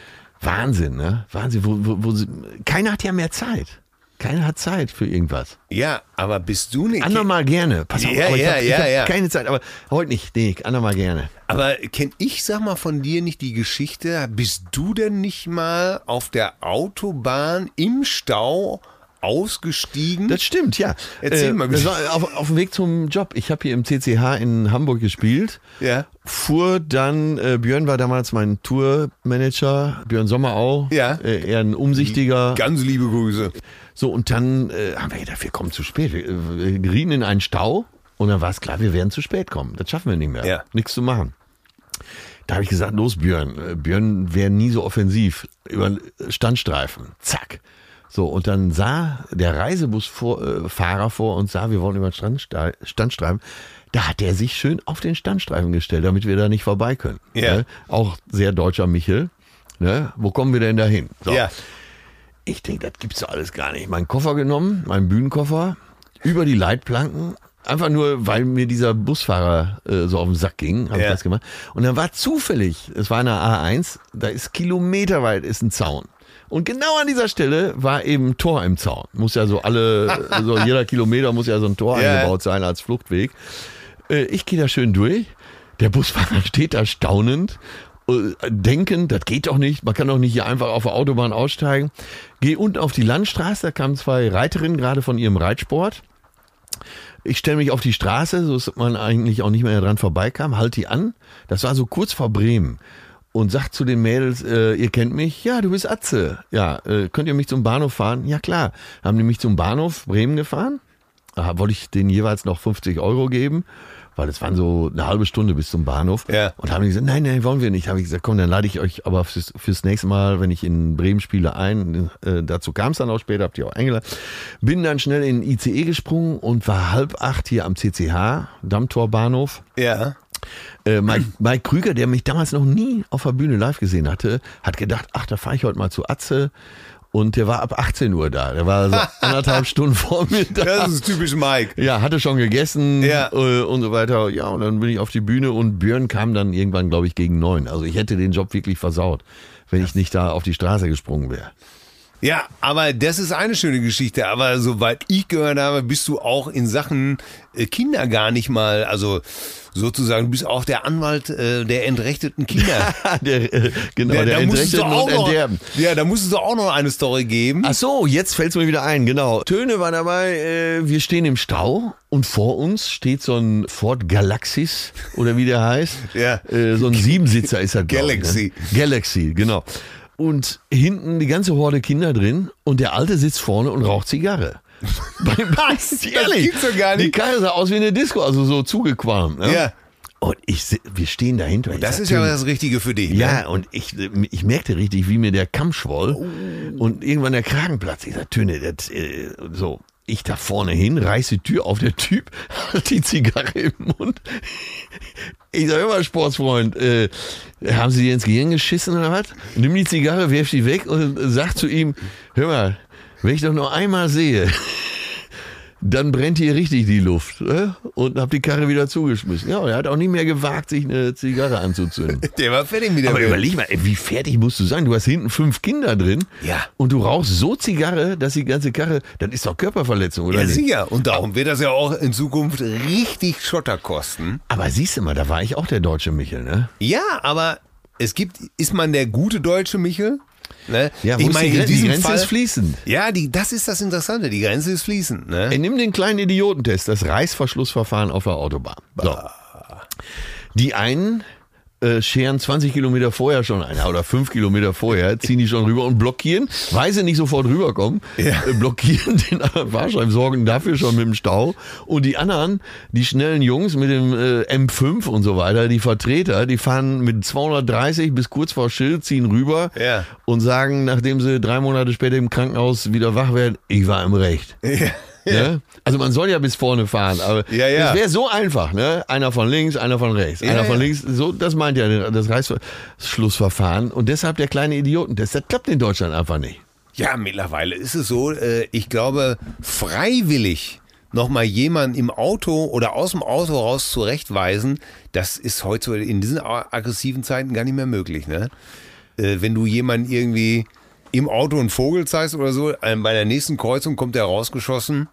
Wahnsinn, ne? Wahnsinn. Wo, wo, wo, keiner hat ja mehr Zeit. Keiner hat Zeit für irgendwas. Ja, aber bist du nicht. Andermal gerne. Pass auf, Ja, ja, habe ja, hab ja. keine Zeit. Aber heute nicht. Nee, andermal gerne. Aber kenn ich, sag mal, von dir nicht die Geschichte, bist du denn nicht mal auf der Autobahn im Stau ausgestiegen? Das stimmt, ja. Erzähl mal das bitte. war auf, auf dem Weg zum Job. Ich habe hier im CCH in Hamburg gespielt. Ja. Fuhr dann, äh, Björn war damals mein Tourmanager, Björn Sommerau. Ja. Äh, eher ein umsichtiger. Ganz liebe Grüße. So, und dann äh, haben wir gedacht, wir kommen zu spät. Wir, äh, wir gerieten in einen Stau und dann war es klar, wir werden zu spät kommen. Das schaffen wir nicht mehr. Ja. Nichts zu machen. Da habe ich gesagt, los Björn. Äh, Björn wäre nie so offensiv. Über Standstreifen. Zack. So, und dann sah der Reisebusfahrer vor und sah, wir wollen über den Standstreifen. Da hat er sich schön auf den Standstreifen gestellt, damit wir da nicht vorbei können. Ja. Ne? Auch sehr deutscher Michel. Ne? Wo kommen wir denn da hin? So. Ja. Ich denke, das gibt's doch alles gar nicht. Meinen Koffer genommen, meinen Bühnenkoffer, über die Leitplanken, einfach nur, weil mir dieser Busfahrer äh, so auf den Sack ging, habe Ja. ich das gemacht. Und dann war zufällig, es war eine A1, da ist kilometerweit ist ein Zaun. Und genau an dieser Stelle war eben ein Tor im Zaun. Muss ja so alle, so jeder Kilometer muss ja so ein Tor Ja. eingebaut sein als Fluchtweg. Äh, ich gehe da schön durch. Der Busfahrer steht da staunend, äh, denkend, das geht doch nicht. Man kann doch nicht hier einfach auf der Autobahn aussteigen. Gehe unten auf die Landstraße, da kamen zwei Reiterinnen gerade von ihrem Reitsport. Ich stelle mich auf die Straße, so dass man eigentlich auch nicht mehr dran vorbeikam, halt die an. Das war so kurz vor Bremen. Und sagt zu den Mädels, äh, ihr kennt mich? Ja, du bist Atze. Ja, äh, könnt ihr mich zum Bahnhof fahren? Ja, klar. Haben die mich zum Bahnhof Bremen gefahren? Da wollte ich denen jeweils noch 50 Euro geben, weil es waren so eine halbe Stunde bis zum Bahnhof. Ja. Und haben die gesagt, nein, nein, wollen wir nicht. Habe ich gesagt, komm, dann lade ich euch aber fürs, fürs nächste Mal, wenn ich in Bremen spiele, ein. Äh, dazu kam es dann auch später, habt ihr auch eingeladen. Bin dann schnell in den ICE gesprungen und war halb acht hier am CCH, Dammtorbahnhof. Ja. Äh, Mike, Mike Krüger, der mich damals noch nie auf der Bühne live gesehen hatte, hat gedacht, ach, da fahre ich heute mal zu Atze. Und der war ab 18 Uhr da. Der war so anderthalb Stunden vor mir da. Das ist typisch Mike. Ja, hatte schon gegessen Ja. äh, und so weiter. Ja, und dann bin ich auf die Bühne und Björn kam dann irgendwann, glaube ich, gegen neun. Also ich hätte den Job wirklich versaut, wenn ich nicht da auf die Straße gesprungen wäre. Ja, aber das ist eine schöne Geschichte. Aber soweit ich gehört habe, bist du auch in Sachen äh, Kinder gar nicht mal, also sozusagen, du bist auch der Anwalt äh, der entrechteten Kinder. der, äh, genau, der du Entrechteten und noch, Enterben. ja, da musstest du auch noch eine Story geben. Ach so, jetzt fällt's mir wieder ein, genau. Töne war dabei, äh, wir stehen im Stau und vor uns steht so ein Ford Galaxis oder wie der heißt. Ja. Äh, so ein Siebensitzer ist das. glaub ich, Galaxy. Ne? Galaxy, genau. Und hinten die ganze Horde Kinder drin und der Alte sitzt vorne und raucht Zigarre. Was? Das gibt's doch gar nicht. Die Karre sah aus wie eine Disco, also so zugequalmt. Ne? Ja. Und ich, wir stehen dahinter. Ich Das ist ja das Richtige für dich. ja, Ne? und ich, ich merkte richtig, wie mir der Kamm schwoll Oh. und irgendwann der Kragen platzt. Ich sag, Töne, das, äh, so. Ich da vorne hin, reiß die Tür auf, der Typ hat die Zigarre im Mund. Ich sag immer, Sportsfreund, äh, haben Sie dir ins Gehirn geschissen oder was? Nimm die Zigarre, werf sie weg und sag zu ihm, hör mal, wenn ich doch noch einmal sehe, dann brennt hier richtig die Luft. Äh? Und hab die Karre wieder zugeschmissen. Ja, und er hat auch nie mehr gewagt, sich eine Zigarre anzuzünden. Der war fertig mit der Aber Welt. überleg mal, ey, wie fertig musst du sein? Du hast hinten fünf Kinder drin. Ja. Und du rauchst so Zigarre, dass die ganze Karre, das ist doch Körperverletzung, oder Ja, nicht? sicher. Und darum wird das ja auch in Zukunft richtig Schotter kosten. Aber siehst du mal, da war ich auch der deutsche Michel, ne? Ja, aber es gibt, ist man der gute deutsche Michel? Ne? Ja, wo ist die, die Grenze Fall, ist fließend. Ja, die, das ist das Interessante. Die Grenze ist fließend. Ne? Ey, nimm den kleinen Idiotentest, das Reißverschlussverfahren auf der Autobahn. So. Die einen äh, scheren 20 Kilometer vorher schon ein oder 5 Kilometer vorher, ziehen die schon rüber und blockieren, weil sie nicht sofort rüberkommen, Ja. äh, blockieren den anderen Fahrschein, sorgen dafür schon mit dem Stau. Und die anderen, die schnellen Jungs mit dem äh, M5 und so weiter, die Vertreter, die fahren mit 230 bis kurz vor Schild, ziehen rüber Ja. und sagen, nachdem sie drei Monate später im Krankenhaus wieder wach werden, ich war im Recht. Ne? Also man soll ja bis vorne fahren, aber Ja, ja. es wäre so einfach, ne? Einer von links, einer von rechts, Ja, einer von links. So, das meint ja das Reißschlussverfahren. Und deshalb der kleine Idioten. Das, das klappt in Deutschland einfach nicht. Ja, mittlerweile ist es so, äh, ich glaube, freiwillig nochmal jemanden im Auto oder aus dem Auto raus zurechtweisen, das ist heute in diesen aggressiven Zeiten gar nicht mehr möglich. Ne? Äh, wenn du jemanden irgendwie im Auto einen Vogel zeigst oder so, äh, bei der nächsten Kreuzung kommt der rausgeschossen.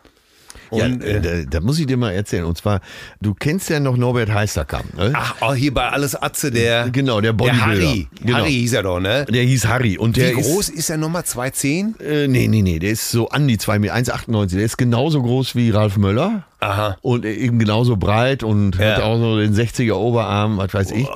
Und, ja, äh, da, da muss ich dir mal erzählen. Und zwar, du kennst ja noch Norbert Heisterkamp, ne? ach, auch hier bei Alles Atze, der, Genau, der der Bodybuilder. Harry. Genau. Harry hieß er doch, ne? Der hieß Harry. Und Wie der groß ist er nochmal? 2,10? Ist, äh, nee, nee, nee, der ist so an die 2 Meter, 1,98. Der ist genauso groß wie Ralf Möller. Aha. Und eben genauso breit und Ja. hat auch so den 60er Oberarm, was weiß ich.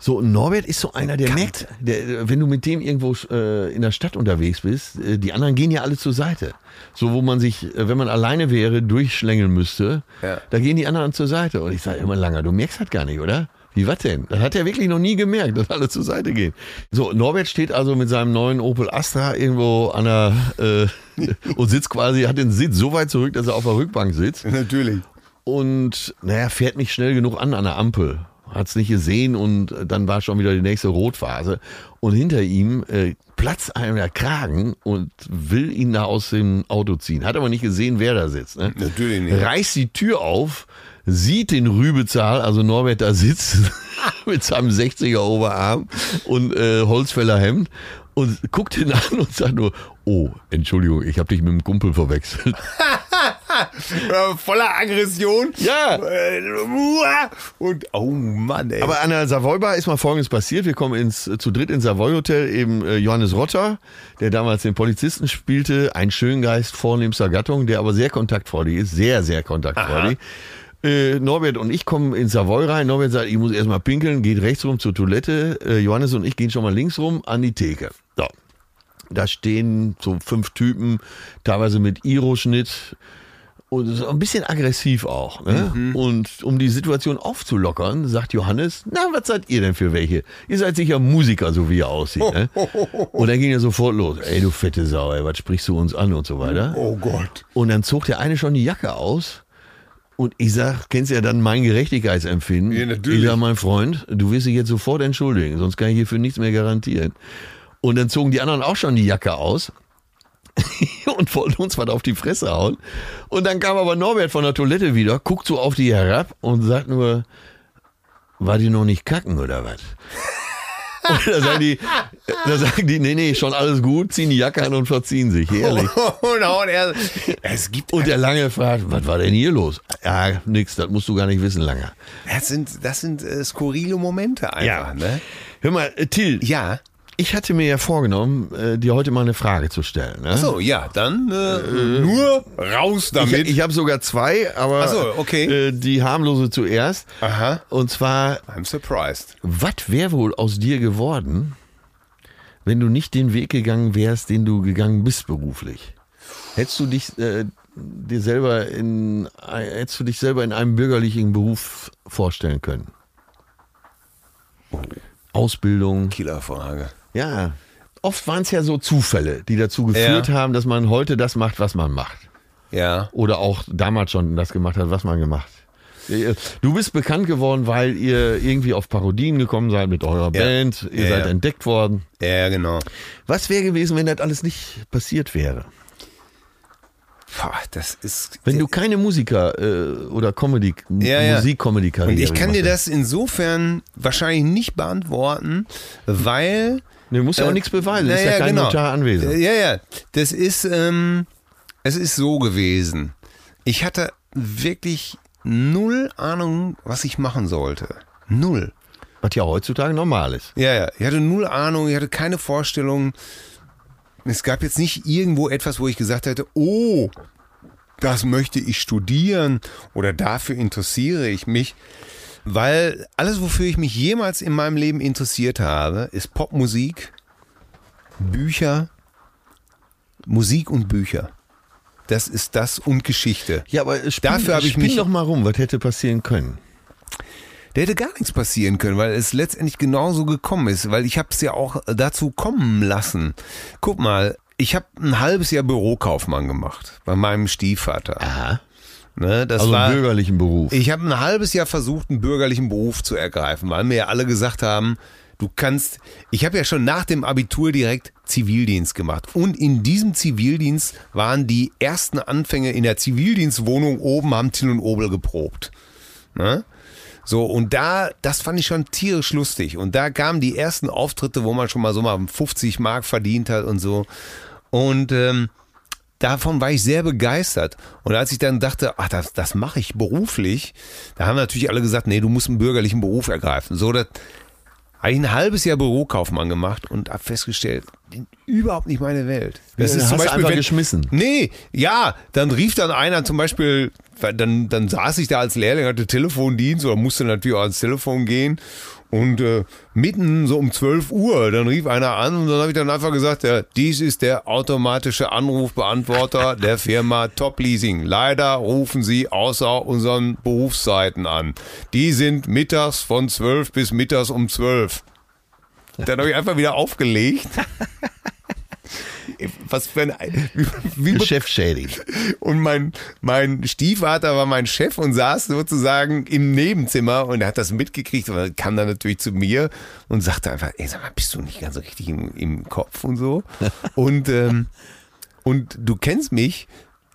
So, Norbert ist so einer, der merkt, der, wenn du mit dem irgendwo äh, in der Stadt unterwegs bist, äh, die anderen gehen ja alle zur Seite. So, wo man sich, äh, wenn man alleine wäre, durchschlängeln müsste, Ja. da gehen die anderen zur Seite. Und ich sage immer, Langer, du merkst das gar nicht, oder? Wie was denn? Das hat er wirklich noch nie gemerkt, dass alle zur Seite gehen. So, Norbert steht also mit seinem neuen Opel Astra irgendwo an der äh, und sitzt quasi, hat den Sitz so weit zurück, dass er auf der Rückbank sitzt. Natürlich. Und naja, fährt nicht schnell genug an an der Ampel. Hat es nicht gesehen und dann war schon wieder die nächste Rotphase. Und hinter ihm äh, platzt einem der Kragen und will ihn da aus dem Auto ziehen. Hat aber nicht gesehen, wer da sitzt. Ne? Natürlich nicht. Reißt die Tür auf, sieht den Rübezahl, also Norbert da sitzt mit seinem 60er Oberarm und äh, Holzfäller Hemd und guckt ihn an und sagt nur, oh, Entschuldigung, ich habe dich mit dem Kumpel verwechselt. Voller Aggression. Ja. Äh, Und, oh Mann, ey. Aber an der Savoy Bar ist mal Folgendes passiert. Wir kommen ins, zu dritt ins Savoy Hotel, eben äh, Johannes Rotter, der damals den Polizisten spielte, ein Schöngeist vornehmster Gattung, der aber sehr kontaktfreudig ist, sehr, sehr kontaktfreudig. Äh, Norbert und ich kommen ins Savoy rein. Norbert sagt, ich muss erstmal pinkeln, geht rechts rum zur Toilette. Äh, Johannes und ich gehen schon mal links rum an die Theke. So. Da stehen so fünf Typen, teilweise mit Iro-Schnitt und so ein bisschen aggressiv auch. Ne? Und um die Situation aufzulockern, sagt Johannes, na, was seid ihr denn für welche? Ihr seid sicher Musiker, so wie ihr aussieht. Ne? Und dann ging er sofort los. Ey, du fette Sau, ey, was sprichst du uns an und so weiter. oh Gott. Und dann zog der eine schon die Jacke aus. Und ich sag, kennst ja dann mein Gerechtigkeitsempfinden. Ja, natürlich. Ich sag, mein Freund, du wirst dich jetzt sofort entschuldigen, sonst kann ich hier für nichts mehr garantieren. Und dann zogen die anderen auch schon die Jacke aus und wollten uns was auf die Fresse hauen. Und dann kam aber Norbert von der Toilette wieder, guckt so auf die herab und sagt nur, war die noch nicht kacken oder was? Und da sagen die, da sagen die, nee, nee, schon alles gut, ziehen die Jacke an und verziehen sich, ehrlich. Und hauen er, es gibt, Und der Lange fragt, was war denn hier los? Ja, nix, das musst du gar nicht wissen, Lange. das sind, das sind äh, skurrile Momente einfach, Ja. ne? Hör mal, äh, Till, Ja. Ich hatte mir ja vorgenommen, äh, dir heute mal eine Frage zu stellen. Ne? So, ja, dann äh, nur raus damit. Ich, ich habe sogar zwei, aber Ach so, okay. äh, die harmlose zuerst. Aha. Und zwar, I'm surprised. was wäre wohl aus dir geworden, wenn du nicht den Weg gegangen wärst, den du gegangen bist beruflich? Hättest du dich äh, dir selber in äh, hättest du dich selber in einem bürgerlichen Beruf vorstellen können? Ausbildung, Killerfrage. Ja. Oft waren es ja so Zufälle, die dazu geführt Ja. haben, dass man heute das macht, was man macht. Ja. Oder auch damals schon das gemacht hat, was man gemacht. Du bist bekannt geworden, weil ihr irgendwie auf Parodien gekommen seid mit eurer Ja. Band. Ihr Ja, seid entdeckt worden. Ja, genau. Was wäre gewesen, wenn das alles nicht passiert wäre? Boah, das ist. Wenn du keine Musiker äh, oder Comedy, Ja, ja. Musikcomedy-Karriere Und ich kann dir das insofern wahrscheinlich nicht beantworten, weil. Du musst ja auch Äh, nichts beweisen. ist naja, ja kein genau. Notar anwesend. Ja, ja. Das ist, ähm, es ist so gewesen. Ich hatte wirklich null Ahnung, was ich machen sollte. Null. Was ja heutzutage normal ist. Ja, ja. Ich hatte null Ahnung, ich hatte keine Vorstellung. Es gab jetzt nicht irgendwo etwas, wo ich gesagt hätte, oh, das möchte ich studieren oder dafür interessiere ich mich. Weil alles, wofür ich mich jemals in meinem Leben interessiert habe, ist Popmusik, Bücher, Musik und Bücher. Das ist das und Geschichte. Ja, aber spinn, Dafür habe ich spinn mich- doch mal rum. Was hätte passieren können? Da hätte gar nichts passieren können, weil es letztendlich genauso gekommen ist, weil ich habe es ja auch dazu kommen lassen. Guck mal, ich habe ein halbes Jahr Bürokaufmann gemacht bei meinem Stiefvater. Aha. Ne, das Also war, einen bürgerlichen Beruf. ich habe ein halbes Jahr versucht, einen bürgerlichen Beruf zu ergreifen, weil mir ja alle gesagt haben, du kannst, ich habe ja schon nach dem Abitur direkt Zivildienst gemacht. Und in diesem Zivildienst waren die ersten Anfänge in der Zivildienstwohnung oben, haben Till und Obel geprobt. Ne? So, und da, das fand ich schon tierisch lustig. Und da kamen die ersten Auftritte, wo man schon mal so mal 50 Mark verdient hat und so. Und ähm, davon war ich sehr begeistert. Und als ich dann dachte, ach, das, das mache ich beruflich, da haben natürlich alle gesagt, nee, du musst einen bürgerlichen Beruf ergreifen. So, das habe ich ein halbes Jahr Bürokaufmann gemacht und habe festgestellt, überhaupt nicht meine Welt. Das Ja, ist zum Beispiel, einfach wenn, geschmissen. Nee, ja, dann rief dann einer zum Beispiel, dann, dann saß ich da als Lehrling, hatte Telefondienst oder musste natürlich auch ans Telefon gehen Und äh, mitten so um 12 Uhr, dann rief einer an und dann habe ich dann einfach gesagt, ja, dies ist der automatische Anrufbeantworter der Firma Top Leasing. Leider rufen Sie außer unseren Berufszeiten an. Die sind mittags von 12 bis mittags um 12. Dann habe ich einfach wieder aufgelegt. Was für ein. Wie, Geschäftsschädigend. und mein, mein Stiefvater war mein Chef und saß sozusagen im Nebenzimmer und er hat das mitgekriegt und kam dann natürlich zu mir und sagte einfach, ey, sag mal, bist du nicht ganz so richtig im, im Kopf und so? und, ähm, und du kennst mich,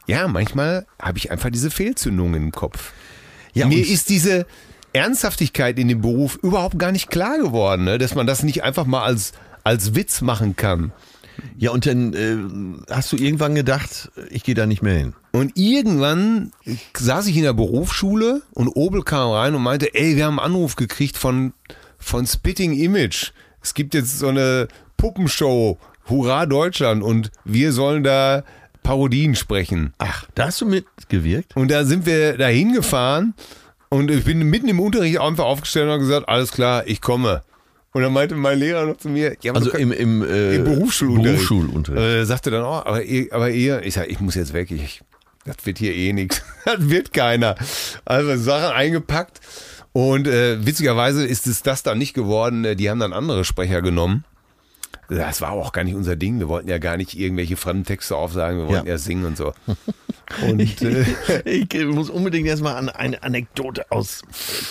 ja, manchmal habe ich einfach diese Fehlzündungen im Kopf. Ja, Mir ist diese Ernsthaftigkeit in dem Beruf überhaupt gar nicht klar geworden, ne? dass man das nicht einfach mal als, als Witz machen kann. Ja, und dann äh, hast du irgendwann gedacht, ich gehe da nicht mehr hin. Und irgendwann saß ich in der Berufsschule und Obel kam rein und meinte, ey, wir haben einen Anruf gekriegt von, von Spitting Image. Es gibt jetzt so eine Puppenshow, Hurra Deutschland und wir sollen da Parodien sprechen. Ach, da hast du mitgewirkt? Und da sind wir da hingefahren und ich bin mitten im Unterricht einfach aufgestellt und habe gesagt, alles klar, ich komme. Und dann meinte mein Lehrer noch zu mir, ja, Also im, im, äh, im Berufsschulunterricht. Berufsschulunterricht. Äh, sagte dann, oh, aber ihr, aber ihr, ich sag, ich muss jetzt weg, ich, das wird hier eh nichts. Das wird keiner. Also Sachen eingepackt. Und äh, witzigerweise ist es das dann nicht geworden. Äh, Die haben dann andere Sprecher genommen. Das war auch gar nicht unser Ding. Wir wollten ja gar nicht irgendwelche fremden Texte aufsagen. Wir wollten Ja. ja, singen und so. Und äh, Ich muss unbedingt erstmal an eine Anekdote aus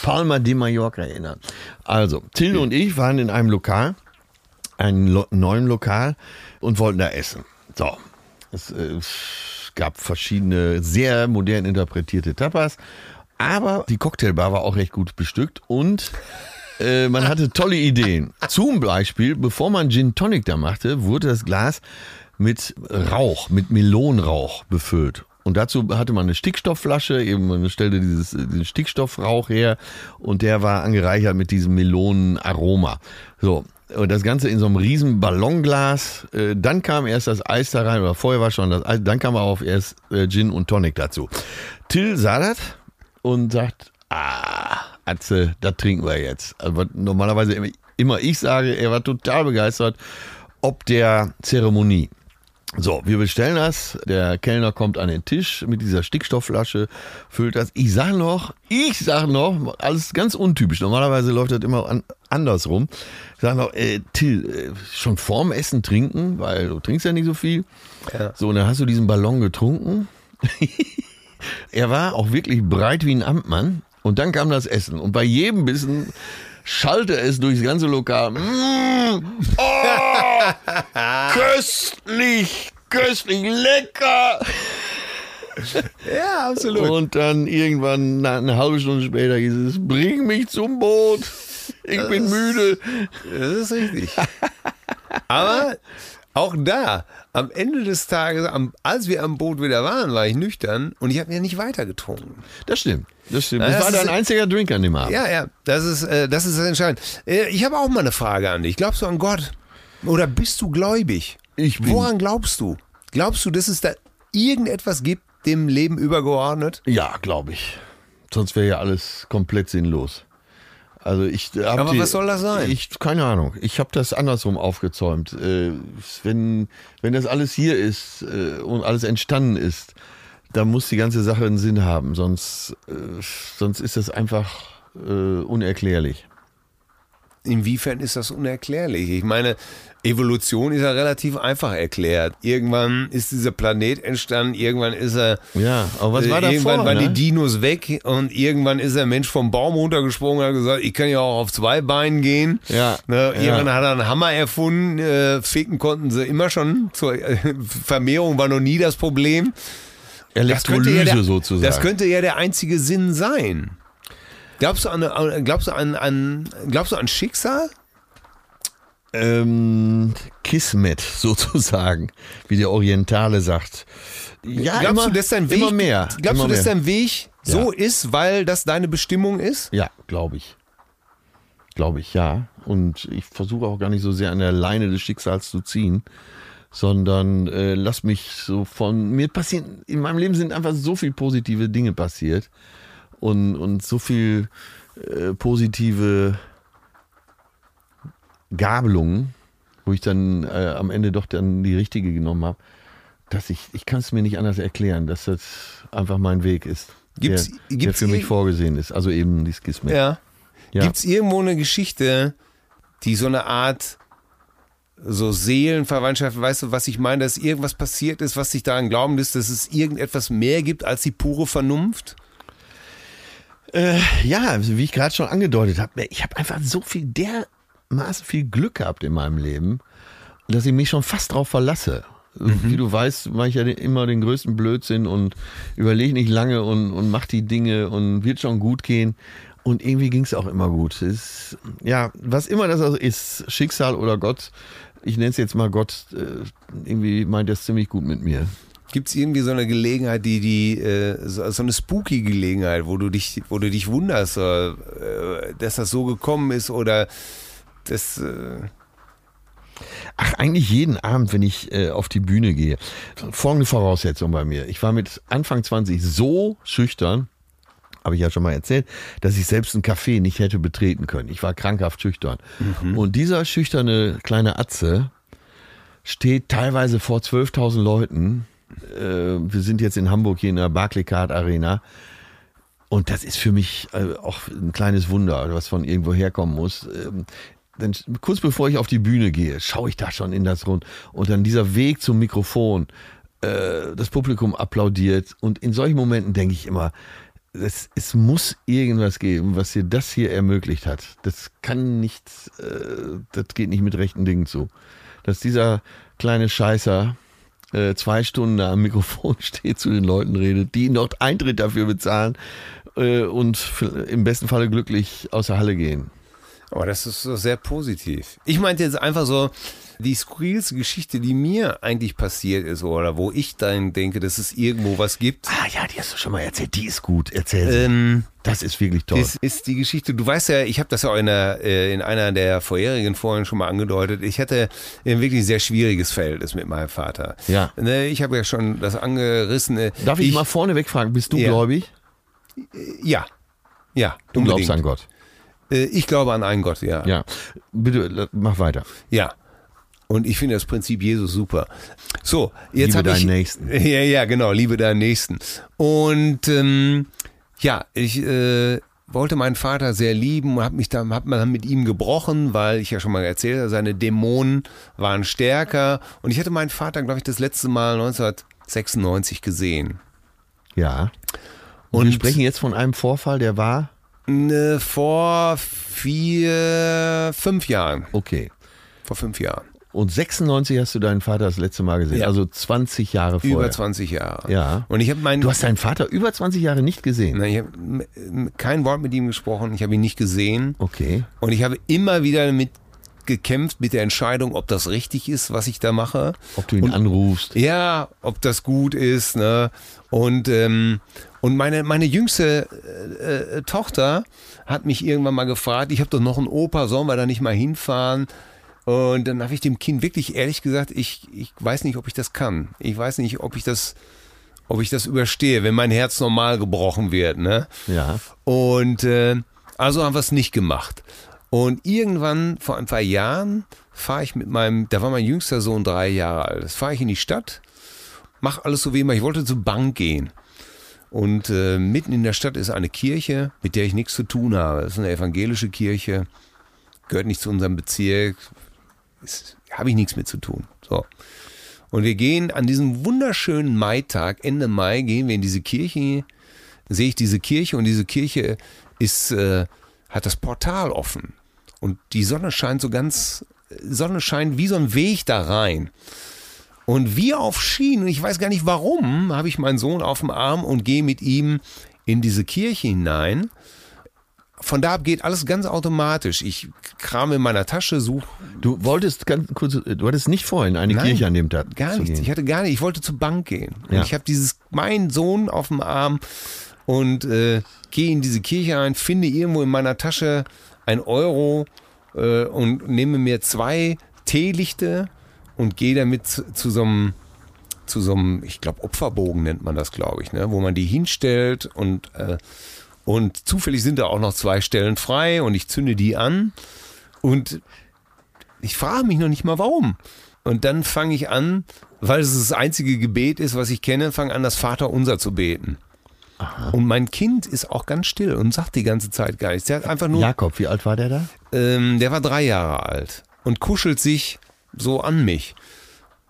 Palma de Mallorca erinnern. Also, Till und ich waren in einem Lokal, einem Lo neuen Lokal und wollten da essen. So, es äh, gab verschiedene sehr modern interpretierte Tapas, aber die Cocktailbar war auch recht gut bestückt und äh, man hatte tolle Ideen. Zum Beispiel, bevor man Gin Tonic da machte, wurde das Glas mit Rauch, mit Melonenrauch befüllt. Und dazu hatte man eine Stickstoffflasche, eben man stellte dieses, diesen Stickstoffrauch her und der war angereichert mit diesem Melonenaroma. So. Und das Ganze in so einem riesen Ballonglas. Äh, dann kam erst das Eis da rein, oder vorher war schon das Eis, dann kam auch erst äh, Gin und Tonic dazu. Till sah das und sagt, ah, Atze, das trinken wir jetzt. Also, normalerweise immer, immer ich sage, er war total begeistert, ob der Zeremonie. So, wir bestellen das. Der Kellner kommt an den Tisch mit dieser Stickstoffflasche, füllt das. Ich sag noch, ich sag noch, alles ganz untypisch. Normalerweise läuft das immer an, andersrum. Ich sag noch, äh, Till, äh, schon vorm Essen trinken, weil du trinkst ja nicht so viel. Ja. So, und dann hast du diesen Ballon getrunken. er war auch wirklich breit wie ein Amtmann. Und dann kam das Essen. Und bei jedem Bissen schallte es durchs ganze Lokal. Mm, oh, köstlich, köstlich, lecker. ja, absolut. Und dann irgendwann, eine halbe Stunde später, hieß es, bring mich zum Boot. Ich bin müde. Das ist richtig. Aber auch da, am Ende des Tages, am, als wir am Boot wieder waren, war ich nüchtern und ich habe mir nicht weiter getrunken. Das stimmt. Das stimmt. Das das war dein einziger Drink an dem Abend. Ja, ja, das ist, äh, das ist das Entscheidende. Äh, ich habe auch mal eine Frage an dich. Glaubst du an Gott? Oder bist du gläubig? Ich bin- Woran glaubst du? Glaubst du, dass es da irgendetwas gibt, dem Leben übergeordnet? Ja, glaube ich. Sonst wäre ja alles komplett sinnlos. Also ich Aber die, was soll das sein? Ich keine Ahnung. Ich habe das andersrum aufgezäumt. Äh, wenn wenn das alles hier ist äh, und alles entstanden ist, dann muss die ganze Sache einen Sinn haben. Sonst äh, sonst ist das einfach äh, unerklärlich. Inwiefern ist das unerklärlich? Ich meine, Evolution ist ja relativ einfach erklärt. Irgendwann ist dieser Planet entstanden, irgendwann ist er. Ja, aber was äh, war davor? Irgendwann waren ne? die Dinos weg und irgendwann ist der Mensch vom Baum runtergesprungen und hat gesagt, ich kann ja auch auf zwei Beinen gehen. Ja, Ne, ja. irgendwann hat er einen Hammer erfunden. Äh, ficken konnten sie immer schon. Zur äh, Vermehrung war noch nie das Problem. Das könnte Elektrolyse ja der, sozusagen. Das könnte ja der einzige Sinn sein. Glaubst du an, glaubst du an, an, glaubst du an Schicksal? ähm, Kismet sozusagen, wie der Orientale sagt. Ja, glaubst immer, du, dass dein Weg, immer mehr. Glaubst immer du, dass mehr. dein Weg so ist, weil das deine Bestimmung ist? Ja, glaube ich. Glaube ich, ja. Und ich versuche auch gar nicht so sehr an der Leine des Schicksals zu ziehen, sondern äh, lass mich so von mir passieren. In meinem Leben sind einfach so viel positive Dinge passiert und, und so viel äh, positive Gabelungen, wo ich dann äh, am Ende doch dann die richtige genommen habe, dass ich, ich kann es mir nicht anders erklären, dass das einfach mein Weg ist. Gibt's- der, der gibt's für mich vorgesehen ist. Also eben die Skisme. Ja. Ja. Gibt es irgendwo eine Geschichte, die so eine Art so Seelenverwandtschaft, weißt du, was ich meine, dass irgendwas passiert ist, was sich daran glauben lässt, dass es irgendetwas mehr gibt als die pure Vernunft? Ja, also wie ich gerade schon angedeutet habe, ich habe einfach so viel dermaßen viel Glück gehabt in meinem Leben, dass ich mich schon fast drauf verlasse. Wie du weißt, mache ich ja immer den größten Blödsinn und überlege nicht lange und, und mache die Dinge und wird schon gut gehen. Und irgendwie ging es auch immer gut. Ist, ja, was immer das also ist, Schicksal oder Gott, ich nenne es jetzt mal Gott, äh, irgendwie meint er es ziemlich gut mit mir. Gibt es irgendwie so eine Gelegenheit, die, die, äh, so, eine spooky Gelegenheit, wo du dich, wo du dich wunderst, äh, dass das so gekommen ist oder das, Ach, eigentlich jeden Abend, wenn ich äh, auf die Bühne gehe. Folgende Voraussetzung bei mir. Ich war mit Anfang 20 so schüchtern, habe ich ja schon mal erzählt, dass ich selbst ein Café nicht hätte betreten können. Ich war krankhaft schüchtern. Und dieser schüchterne kleine Atze steht teilweise vor 12.000 Leuten. Äh, wir sind jetzt in Hamburg hier in der Barclaycard Arena. Und das ist für mich äh, auch ein kleines Wunder, was von irgendwo herkommen muss. Ähm, dann, kurz bevor ich auf die Bühne gehe, schaue ich da schon in das Rund. Und dann dieser Weg zum Mikrofon, äh, das Publikum applaudiert. Und in solchen Momenten denke ich immer, es, es muss irgendwas geben, was dir das hier ermöglicht hat. Das kann nicht, äh, das geht nicht mit rechten Dingen zu. Dass dieser kleine Scheißer äh, zwei Stunden am Mikrofon steht, zu den Leuten redet, die noch Eintritt dafür bezahlen äh, und im besten Falle glücklich aus der Halle gehen. Aber das ist so sehr positiv. Ich meinte jetzt einfach so, die skurrilste Geschichte, die mir eigentlich passiert ist oder wo ich dann denke, dass es irgendwo was gibt, Ah ja, die hast du schon mal erzählt. Die ist gut. Erzähl sie. ähm, Das ist wirklich toll. das ist die Geschichte, du weißt ja, ich habe das ja auch in, der, äh, in einer der vorherigen Folgen schon mal angedeutet, ich hatte ein wirklich sehr schwieriges Verhältnis mit meinem Vater. Ja. Ne, Ich habe ja schon das angerissen. äh, Darf ich, mal vorneweg fragen, bist du Ja. gläubig? Ja. Ja, Du unbedingt. glaubst an Gott. Äh, Ich glaube an einen Gott, ja. Ja. Bitte, mach weiter. Ja. Und ich finde das Prinzip Jesus super. So, jetzt Liebe habe ich deinen Nächsten. Ja, ja, genau, liebe deinen Nächsten. Und ähm, ja, ich äh, wollte meinen Vater sehr lieben und habe mich dann hab mal mit ihm gebrochen, weil ich ja schon mal erzählt habe, seine Dämonen waren stärker und ich hatte meinen Vater, glaube ich, das letzte Mal 1996 gesehen. Ja. Und, Und- wir sprechen jetzt von einem Vorfall, der war Ne, vor vier, fünf Jahren. okay. Vor fünf Jahren. Und 96 hast du deinen Vater das letzte Mal gesehen, Ja. also 20 Jahre vorher. Über 20 Jahre. Ja. Und ich habe meinen Du hast deinen Vater über 20 Jahre nicht gesehen. Na, ich habe kein Wort mit ihm gesprochen, ich habe ihn nicht gesehen Okay. und ich habe immer wieder damit gekämpft mit der Entscheidung, ob das richtig ist, was ich da mache. Ob du ihn Und- anrufst. Ja, ob das gut ist, ne? Und ähm, und meine meine jüngste äh, äh, Tochter hat mich irgendwann mal gefragt, ich habe doch noch einen Opa, sollen wir da nicht mal hinfahren? Und dann habe ich dem Kind wirklich ehrlich gesagt, ich ich weiß nicht, ob ich das kann. Ich weiß nicht, ob ich das ob ich das überstehe, wenn mein Herz normal gebrochen wird, ne? Ja. Und äh, also haben wir es nicht gemacht. Und irgendwann vor ein paar Jahren fahre ich mit meinem, da war mein jüngster Sohn drei Jahre alt, fahre ich in die Stadt, mache alles so wie immer. Ich wollte zur Bank gehen. Und äh, mitten in der Stadt ist eine Kirche, mit der ich nichts zu tun habe. Das ist eine evangelische Kirche, gehört nicht zu unserem Bezirk, habe ich nichts mit zu tun. So. Und wir gehen an diesem wunderschönen Maitag, Ende Mai, gehen wir in diese Kirche, sehe ich diese Kirche und diese Kirche ist, äh, hat das Portal offen. Und die Sonne scheint so ganz, Sonne scheint wie so ein Weg da rein. Und wie auf Schienen, und ich weiß gar nicht warum, habe ich meinen Sohn auf dem Arm und gehe mit ihm in diese Kirche hinein. Von da ab geht alles ganz automatisch. Ich krame in meiner Tasche, suche Du wolltest ganz kurz, du hattest nicht vor, in eine Nein, Kirche an dem Tag Gar nichts. Ich hatte gar nicht. Ich wollte zur Bank gehen. Und Ja. ich habe dieses, meinen Sohn auf dem Arm und äh, gehe in diese Kirche ein, finde irgendwo in meiner Tasche ein Euro äh, und nehme mir zwei Teelichte und gehe damit zu, zu so einem zu so einem, ich glaube, Opferbogen nennt man das, glaube ich, ne? wo man die hinstellt und, äh, und zufällig sind da auch noch zwei Stellen frei und ich zünde die an und Ich frage mich noch nicht mal warum. Und dann fange ich an, weil es das einzige Gebet ist, was ich kenne, fange an, das Vaterunser zu beten. Und mein Kind ist auch ganz still und sagt die ganze Zeit gar nichts. Der hat einfach nur, Jakob, wie alt war der da? ähm, der war drei Jahre alt und kuschelt sich so an mich.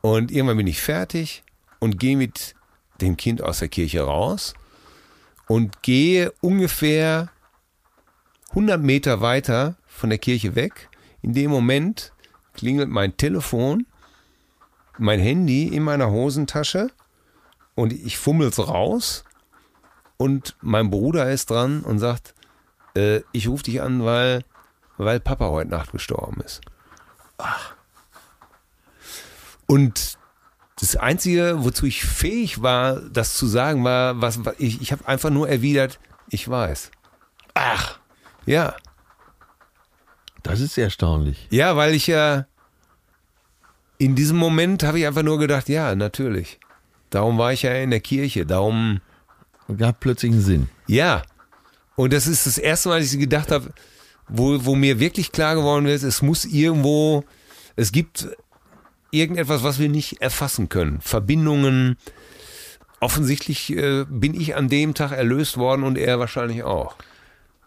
Und irgendwann bin ich fertig und gehe mit dem Kind aus der Kirche raus und gehe ungefähr 100 Meter weiter von der Kirche weg. In dem Moment klingelt mein Telefon, mein Handy in meiner Hosentasche und ich fummel's raus und mein Bruder ist dran und sagt, äh, ich rufe dich an, weil, weil Papa heute Nacht gestorben ist. Und das Einzige, wozu ich fähig war, das zu sagen, war, was was- ich, ich habe einfach nur erwidert, ich weiß. Ach, Ja, das ist sehr erstaunlich. ja, weil ich ja in diesem Moment habe ich einfach nur gedacht, ja, natürlich. Darum war ich ja in der Kirche, darum Gab plötzlich einen Sinn. Ja. Und das ist das erste Mal, dass ich gedacht habe, wo, wo mir wirklich klar geworden ist, es muss irgendwo, es gibt irgendetwas, was wir nicht erfassen können. Verbindungen. Offensichtlich äh, bin ich an dem Tag erlöst worden und er wahrscheinlich auch.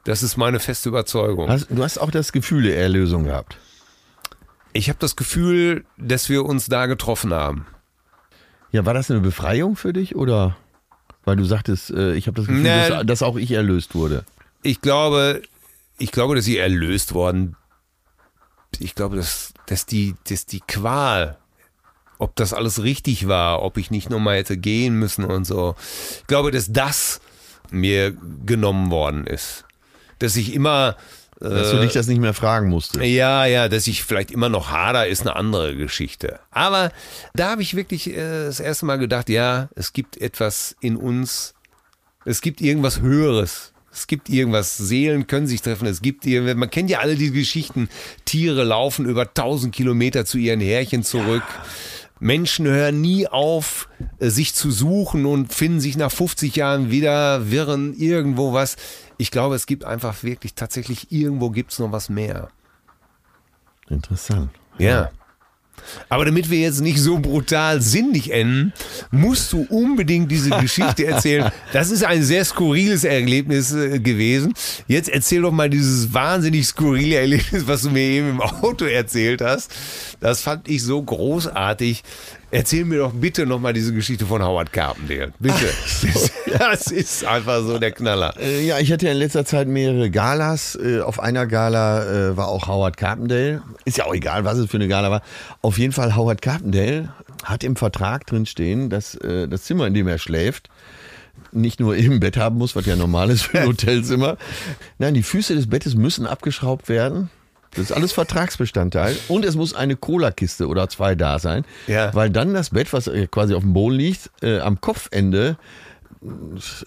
Das ist meine feste Überzeugung. Hast, du hast auch das Gefühl der Erlösung gehabt. Ich habe das Gefühl, dass wir uns da getroffen haben. Ja, war das eine Befreiung für dich oder? Weil du sagtest, äh, ich habe das Gefühl, Nee. dass, dass auch ich erlöst wurde. Ich glaube, ich glaube, dass sie erlöst worden. Ich glaube, dass, dass, die, dass die Qual, ob das alles richtig war, ob ich nicht nochmal hätte gehen müssen und so. Ich glaube, dass das mir genommen worden ist. Dass ich immer. Dass du dich das nicht mehr fragen musstest. Ja, ja, dass ich vielleicht immer noch hader, ist eine andere Geschichte. Aber da habe ich wirklich äh, das erste Mal gedacht, ja, es gibt etwas in uns, es gibt irgendwas Höheres. Es gibt irgendwas, Seelen können sich treffen, es gibt irgendwas, man kennt ja alle die Geschichten, Tiere laufen über tausend Kilometer zu ihren Härchen zurück. Menschen hören nie auf, äh, sich zu suchen und finden sich nach 50 Jahren wieder, wirren irgendwo was. Ich glaube, es gibt einfach wirklich tatsächlich irgendwo gibt es noch was mehr. Interessant. Ja. Aber damit wir jetzt nicht so brutal sinnlich enden, musst du unbedingt diese Geschichte erzählen. Das ist ein sehr skurriles Erlebnis äh, gewesen. Jetzt erzähl doch mal dieses wahnsinnig skurrile Erlebnis, was du mir eben im Auto erzählt hast. Das fand ich so großartig. Erzähl mir doch bitte nochmal diese Geschichte von Howard Carpendale. Bitte. Das ist einfach so der Knaller. Äh, ja, ich hatte ja in letzter Zeit mehrere Galas. Äh, auf einer Gala äh, war auch Howard Carpendale. Ist ja auch egal, was es für eine Gala war. Auf jeden Fall, Howard Carpendale hat im Vertrag drin stehen, dass das Zimmer, in dem er schläft, nicht nur im Bett haben muss, was ja normal ist für ein Hotelzimmer. Nein, die Füße des Bettes müssen abgeschraubt werden. Das ist alles Vertragsbestandteil. Und es muss eine Cola-Kiste oder zwei da sein. Ja. Weil dann das Bett, was äh, quasi auf dem Boden liegt, äh, am Kopfende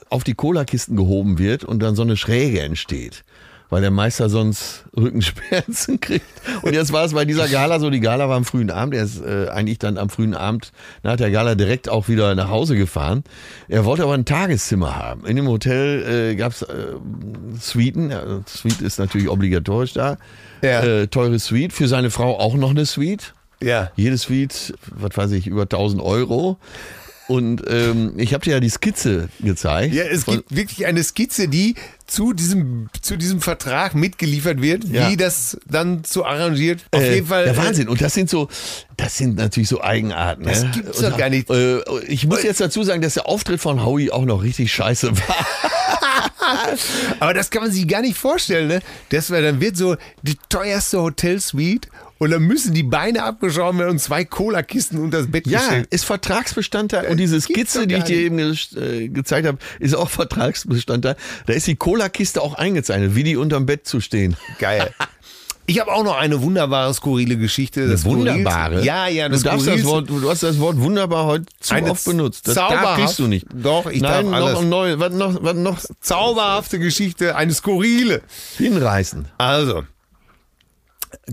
auf die Cola-Kisten gehoben wird und dann so eine Schräge entsteht. Weil der Meister sonst Rückenschmerzen kriegt. Und jetzt war es bei dieser Gala so, die Gala war am frühen Abend. Er ist äh, eigentlich dann am frühen Abend nach der Gala direkt auch wieder nach Hause gefahren. Er wollte aber ein Tageszimmer haben. In dem Hotel äh, gab es äh, Suiten. Ja, Suite ist natürlich obligatorisch da. Ja. Äh, teure Suite. Für seine Frau auch noch eine Suite. Ja. Jede Suite, was weiß ich, über 1000 Euro. Und ähm, ich habe dir ja die Skizze gezeigt. Ja, es gibt wirklich eine Skizze, die zu diesem, zu diesem Vertrag mitgeliefert wird, Ja. wie das dann so arrangiert. Auf Äh, jeden Fall. Ja, Wahnsinn. Und das sind so, das sind natürlich so Eigenarten. Das ne? gibt's doch gar nicht. Äh, ich muss jetzt dazu sagen, dass der Auftritt von Howie auch noch richtig scheiße war. Aber das kann man sich gar nicht vorstellen, ne? Das war, dann wird so die teuerste Hotelsuite und dann müssen die Beine abgeschraubt werden und zwei Cola-Kisten unter das Bett Ja, gestellt. ist Vertragsbestandteil. Und diese Skizze, die ich dir eben ge äh, gezeigt habe, ist auch Vertragsbestandteil. Da ist die Cola-Kiste auch eingezeichnet, wie die unterm Bett zu stehen. Geil. Ich habe auch noch eine wunderbare, skurrile Geschichte. Das Wunderbare. Ja, ja, das du darfst das Wort, du hast das Wort wunderbar heute zu Eine oft benutzt. Das zauberhaft- darf, kriegst du nicht. Doch, ich Nein, darf alles. noch neu, was noch, was noch Zauberhafte Geschichte, eine skurrile. hinreißen. Also,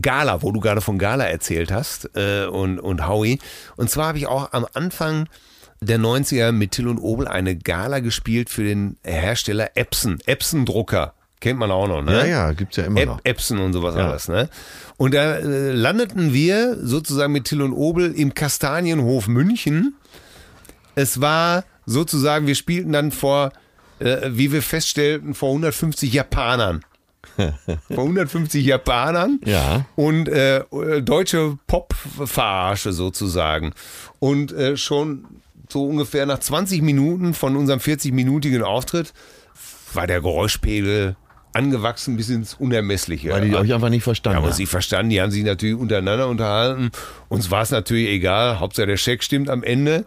Gala, wo du gerade von Gala erzählt hast äh, und, und Howie. Und zwar habe ich auch am Anfang der 90er mit Till und Obel eine Gala gespielt für den Hersteller Epson, Epson Drucker. Kennt man auch noch, ne? Ja, ja, gibt's ja immer Ep noch. Epson und sowas Ja. alles, ne? Und da äh, landeten wir sozusagen mit Till und Obel im Kastanienhof München. Es war sozusagen, wir spielten dann vor, äh, wie wir feststellten, vor 150 Japanern. Vor 150 Japanern Ja. und äh, deutsche Pop-Verarsche sozusagen. Und äh, schon so ungefähr nach 20 Minuten von unserem 40-minütigen Auftritt war der Geräuschpegel angewachsen bis ins Unermessliche. Weil die euch einfach nicht verstanden Ja, aber haben. sie verstanden, die haben sich natürlich untereinander unterhalten. Uns war es natürlich egal, Hauptsache der Scheck stimmt am Ende.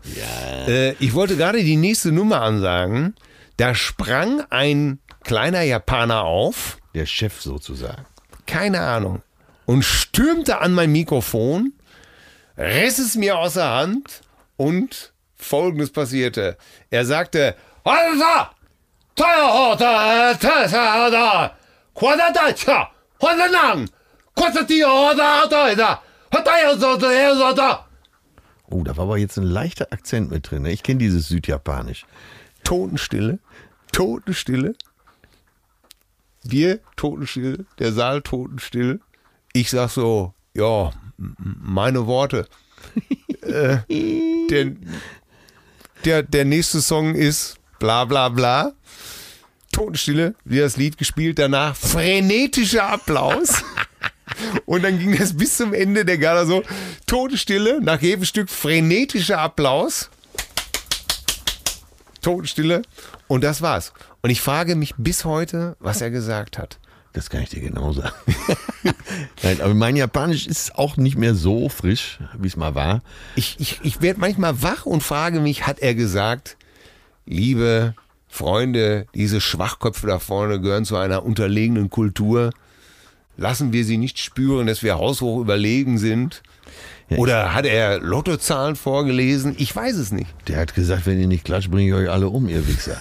Äh, ich wollte gerade die nächste Nummer ansagen. Da sprang ein kleiner Japaner auf, Der Chef sozusagen. keine Ahnung, und stürmte an mein Mikrofon, riss es mir aus der Hand und folgendes passierte. Er sagte, "Alter, Toyota, Tesla, Quadratcha, Hodanang, Quadratioda, Hodanang, Oh, da war aber jetzt ein leichter Akzent mit drin. ne? Ich kenne dieses Südjapanisch. Totenstille, Totenstille. Wir totenstill, der Saal totenstill. Ich sag so, ja, meine Worte. äh, der, der, der nächste Song ist bla bla bla. Totenstille, wie das Lied gespielt, danach frenetischer Applaus. Und dann ging das bis zum Ende der Gala so, Totenstille, nach jedem Stück frenetischer Applaus. Totenstille. Und das war's. Und ich frage mich bis heute, was er gesagt hat. Das kann ich dir genau sagen. Nein, aber mein Japanisch ist auch nicht mehr so frisch, wie es mal war. Ich, ich, ich werde manchmal wach und frage mich, hat er gesagt, liebe Freunde, diese Schwachköpfe da vorne gehören zu einer unterlegenen Kultur. Lassen wir sie nicht spüren, dass wir haushoch überlegen sind. Oder hat er Lottozahlen vorgelesen? Ich weiß es nicht. Der hat gesagt, wenn ihr nicht klatscht, bringe ich euch alle um, ihr Wichser.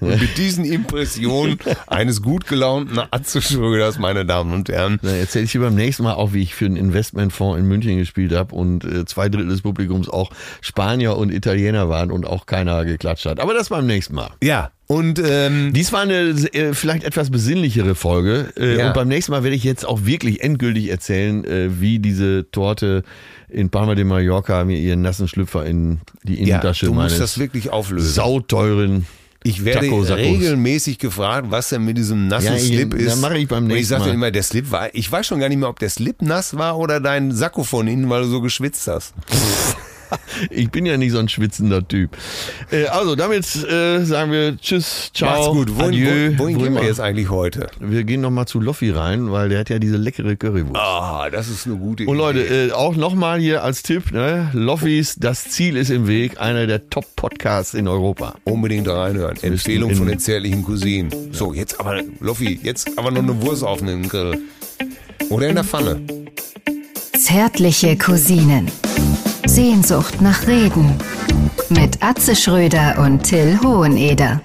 Und mit diesen Impressionen eines gut gelaunten Atze-Schröders, meine Damen und Herren, Dann erzähle ich dir beim nächsten Mal auch, wie ich für einen Investmentfonds in München gespielt habe und äh, zwei Drittel des Publikums auch Spanier und Italiener waren und auch keiner geklatscht hat. Aber das beim nächsten Mal. ja, und ähm, Dies war eine äh, vielleicht etwas besinnlichere Folge. Äh, Ja. Und beim nächsten Mal werde ich jetzt auch wirklich endgültig erzählen, äh, wie diese Torte in Palma de Mallorca mir ihren nassen Schlüpfer in die ja, Innentasche du musst meines das wirklich auflösen. sauteuren Ich werde regelmäßig gefragt, was denn mit diesem nassen Ja, ich- Slip ist. dann mache ich beim Und ich nächsten sagte Mal. immer, der Slip war, ich weiß schon gar nicht mehr, ob der Slip nass war oder dein Sakko von innen, weil du so geschwitzt hast. Ich bin ja nicht so ein schwitzender Typ. Äh, also damit äh, sagen wir Tschüss, Ciao, Macht's gut. Wohin, Adieu. wohin, wohin gehen wir jetzt eigentlich heute? Wir gehen nochmal zu Loffi rein, weil der hat ja diese leckere Currywurst. Ah, das ist eine gute Und Leute, Idee. äh, auch nochmal hier als Tipp, ne? Loffis, das Ziel ist im Weg, einer der Top-Podcasts in Europa. Unbedingt reinhören. Empfehlung von den zärtlichen Cousinen. So, jetzt aber, Loffi, jetzt aber noch eine Wurst auf den Grill. Oder in der Pfanne. Zärtliche Cousinen. Sehnsucht nach Reden. Mit Atze Schröder und Till Hoheneder.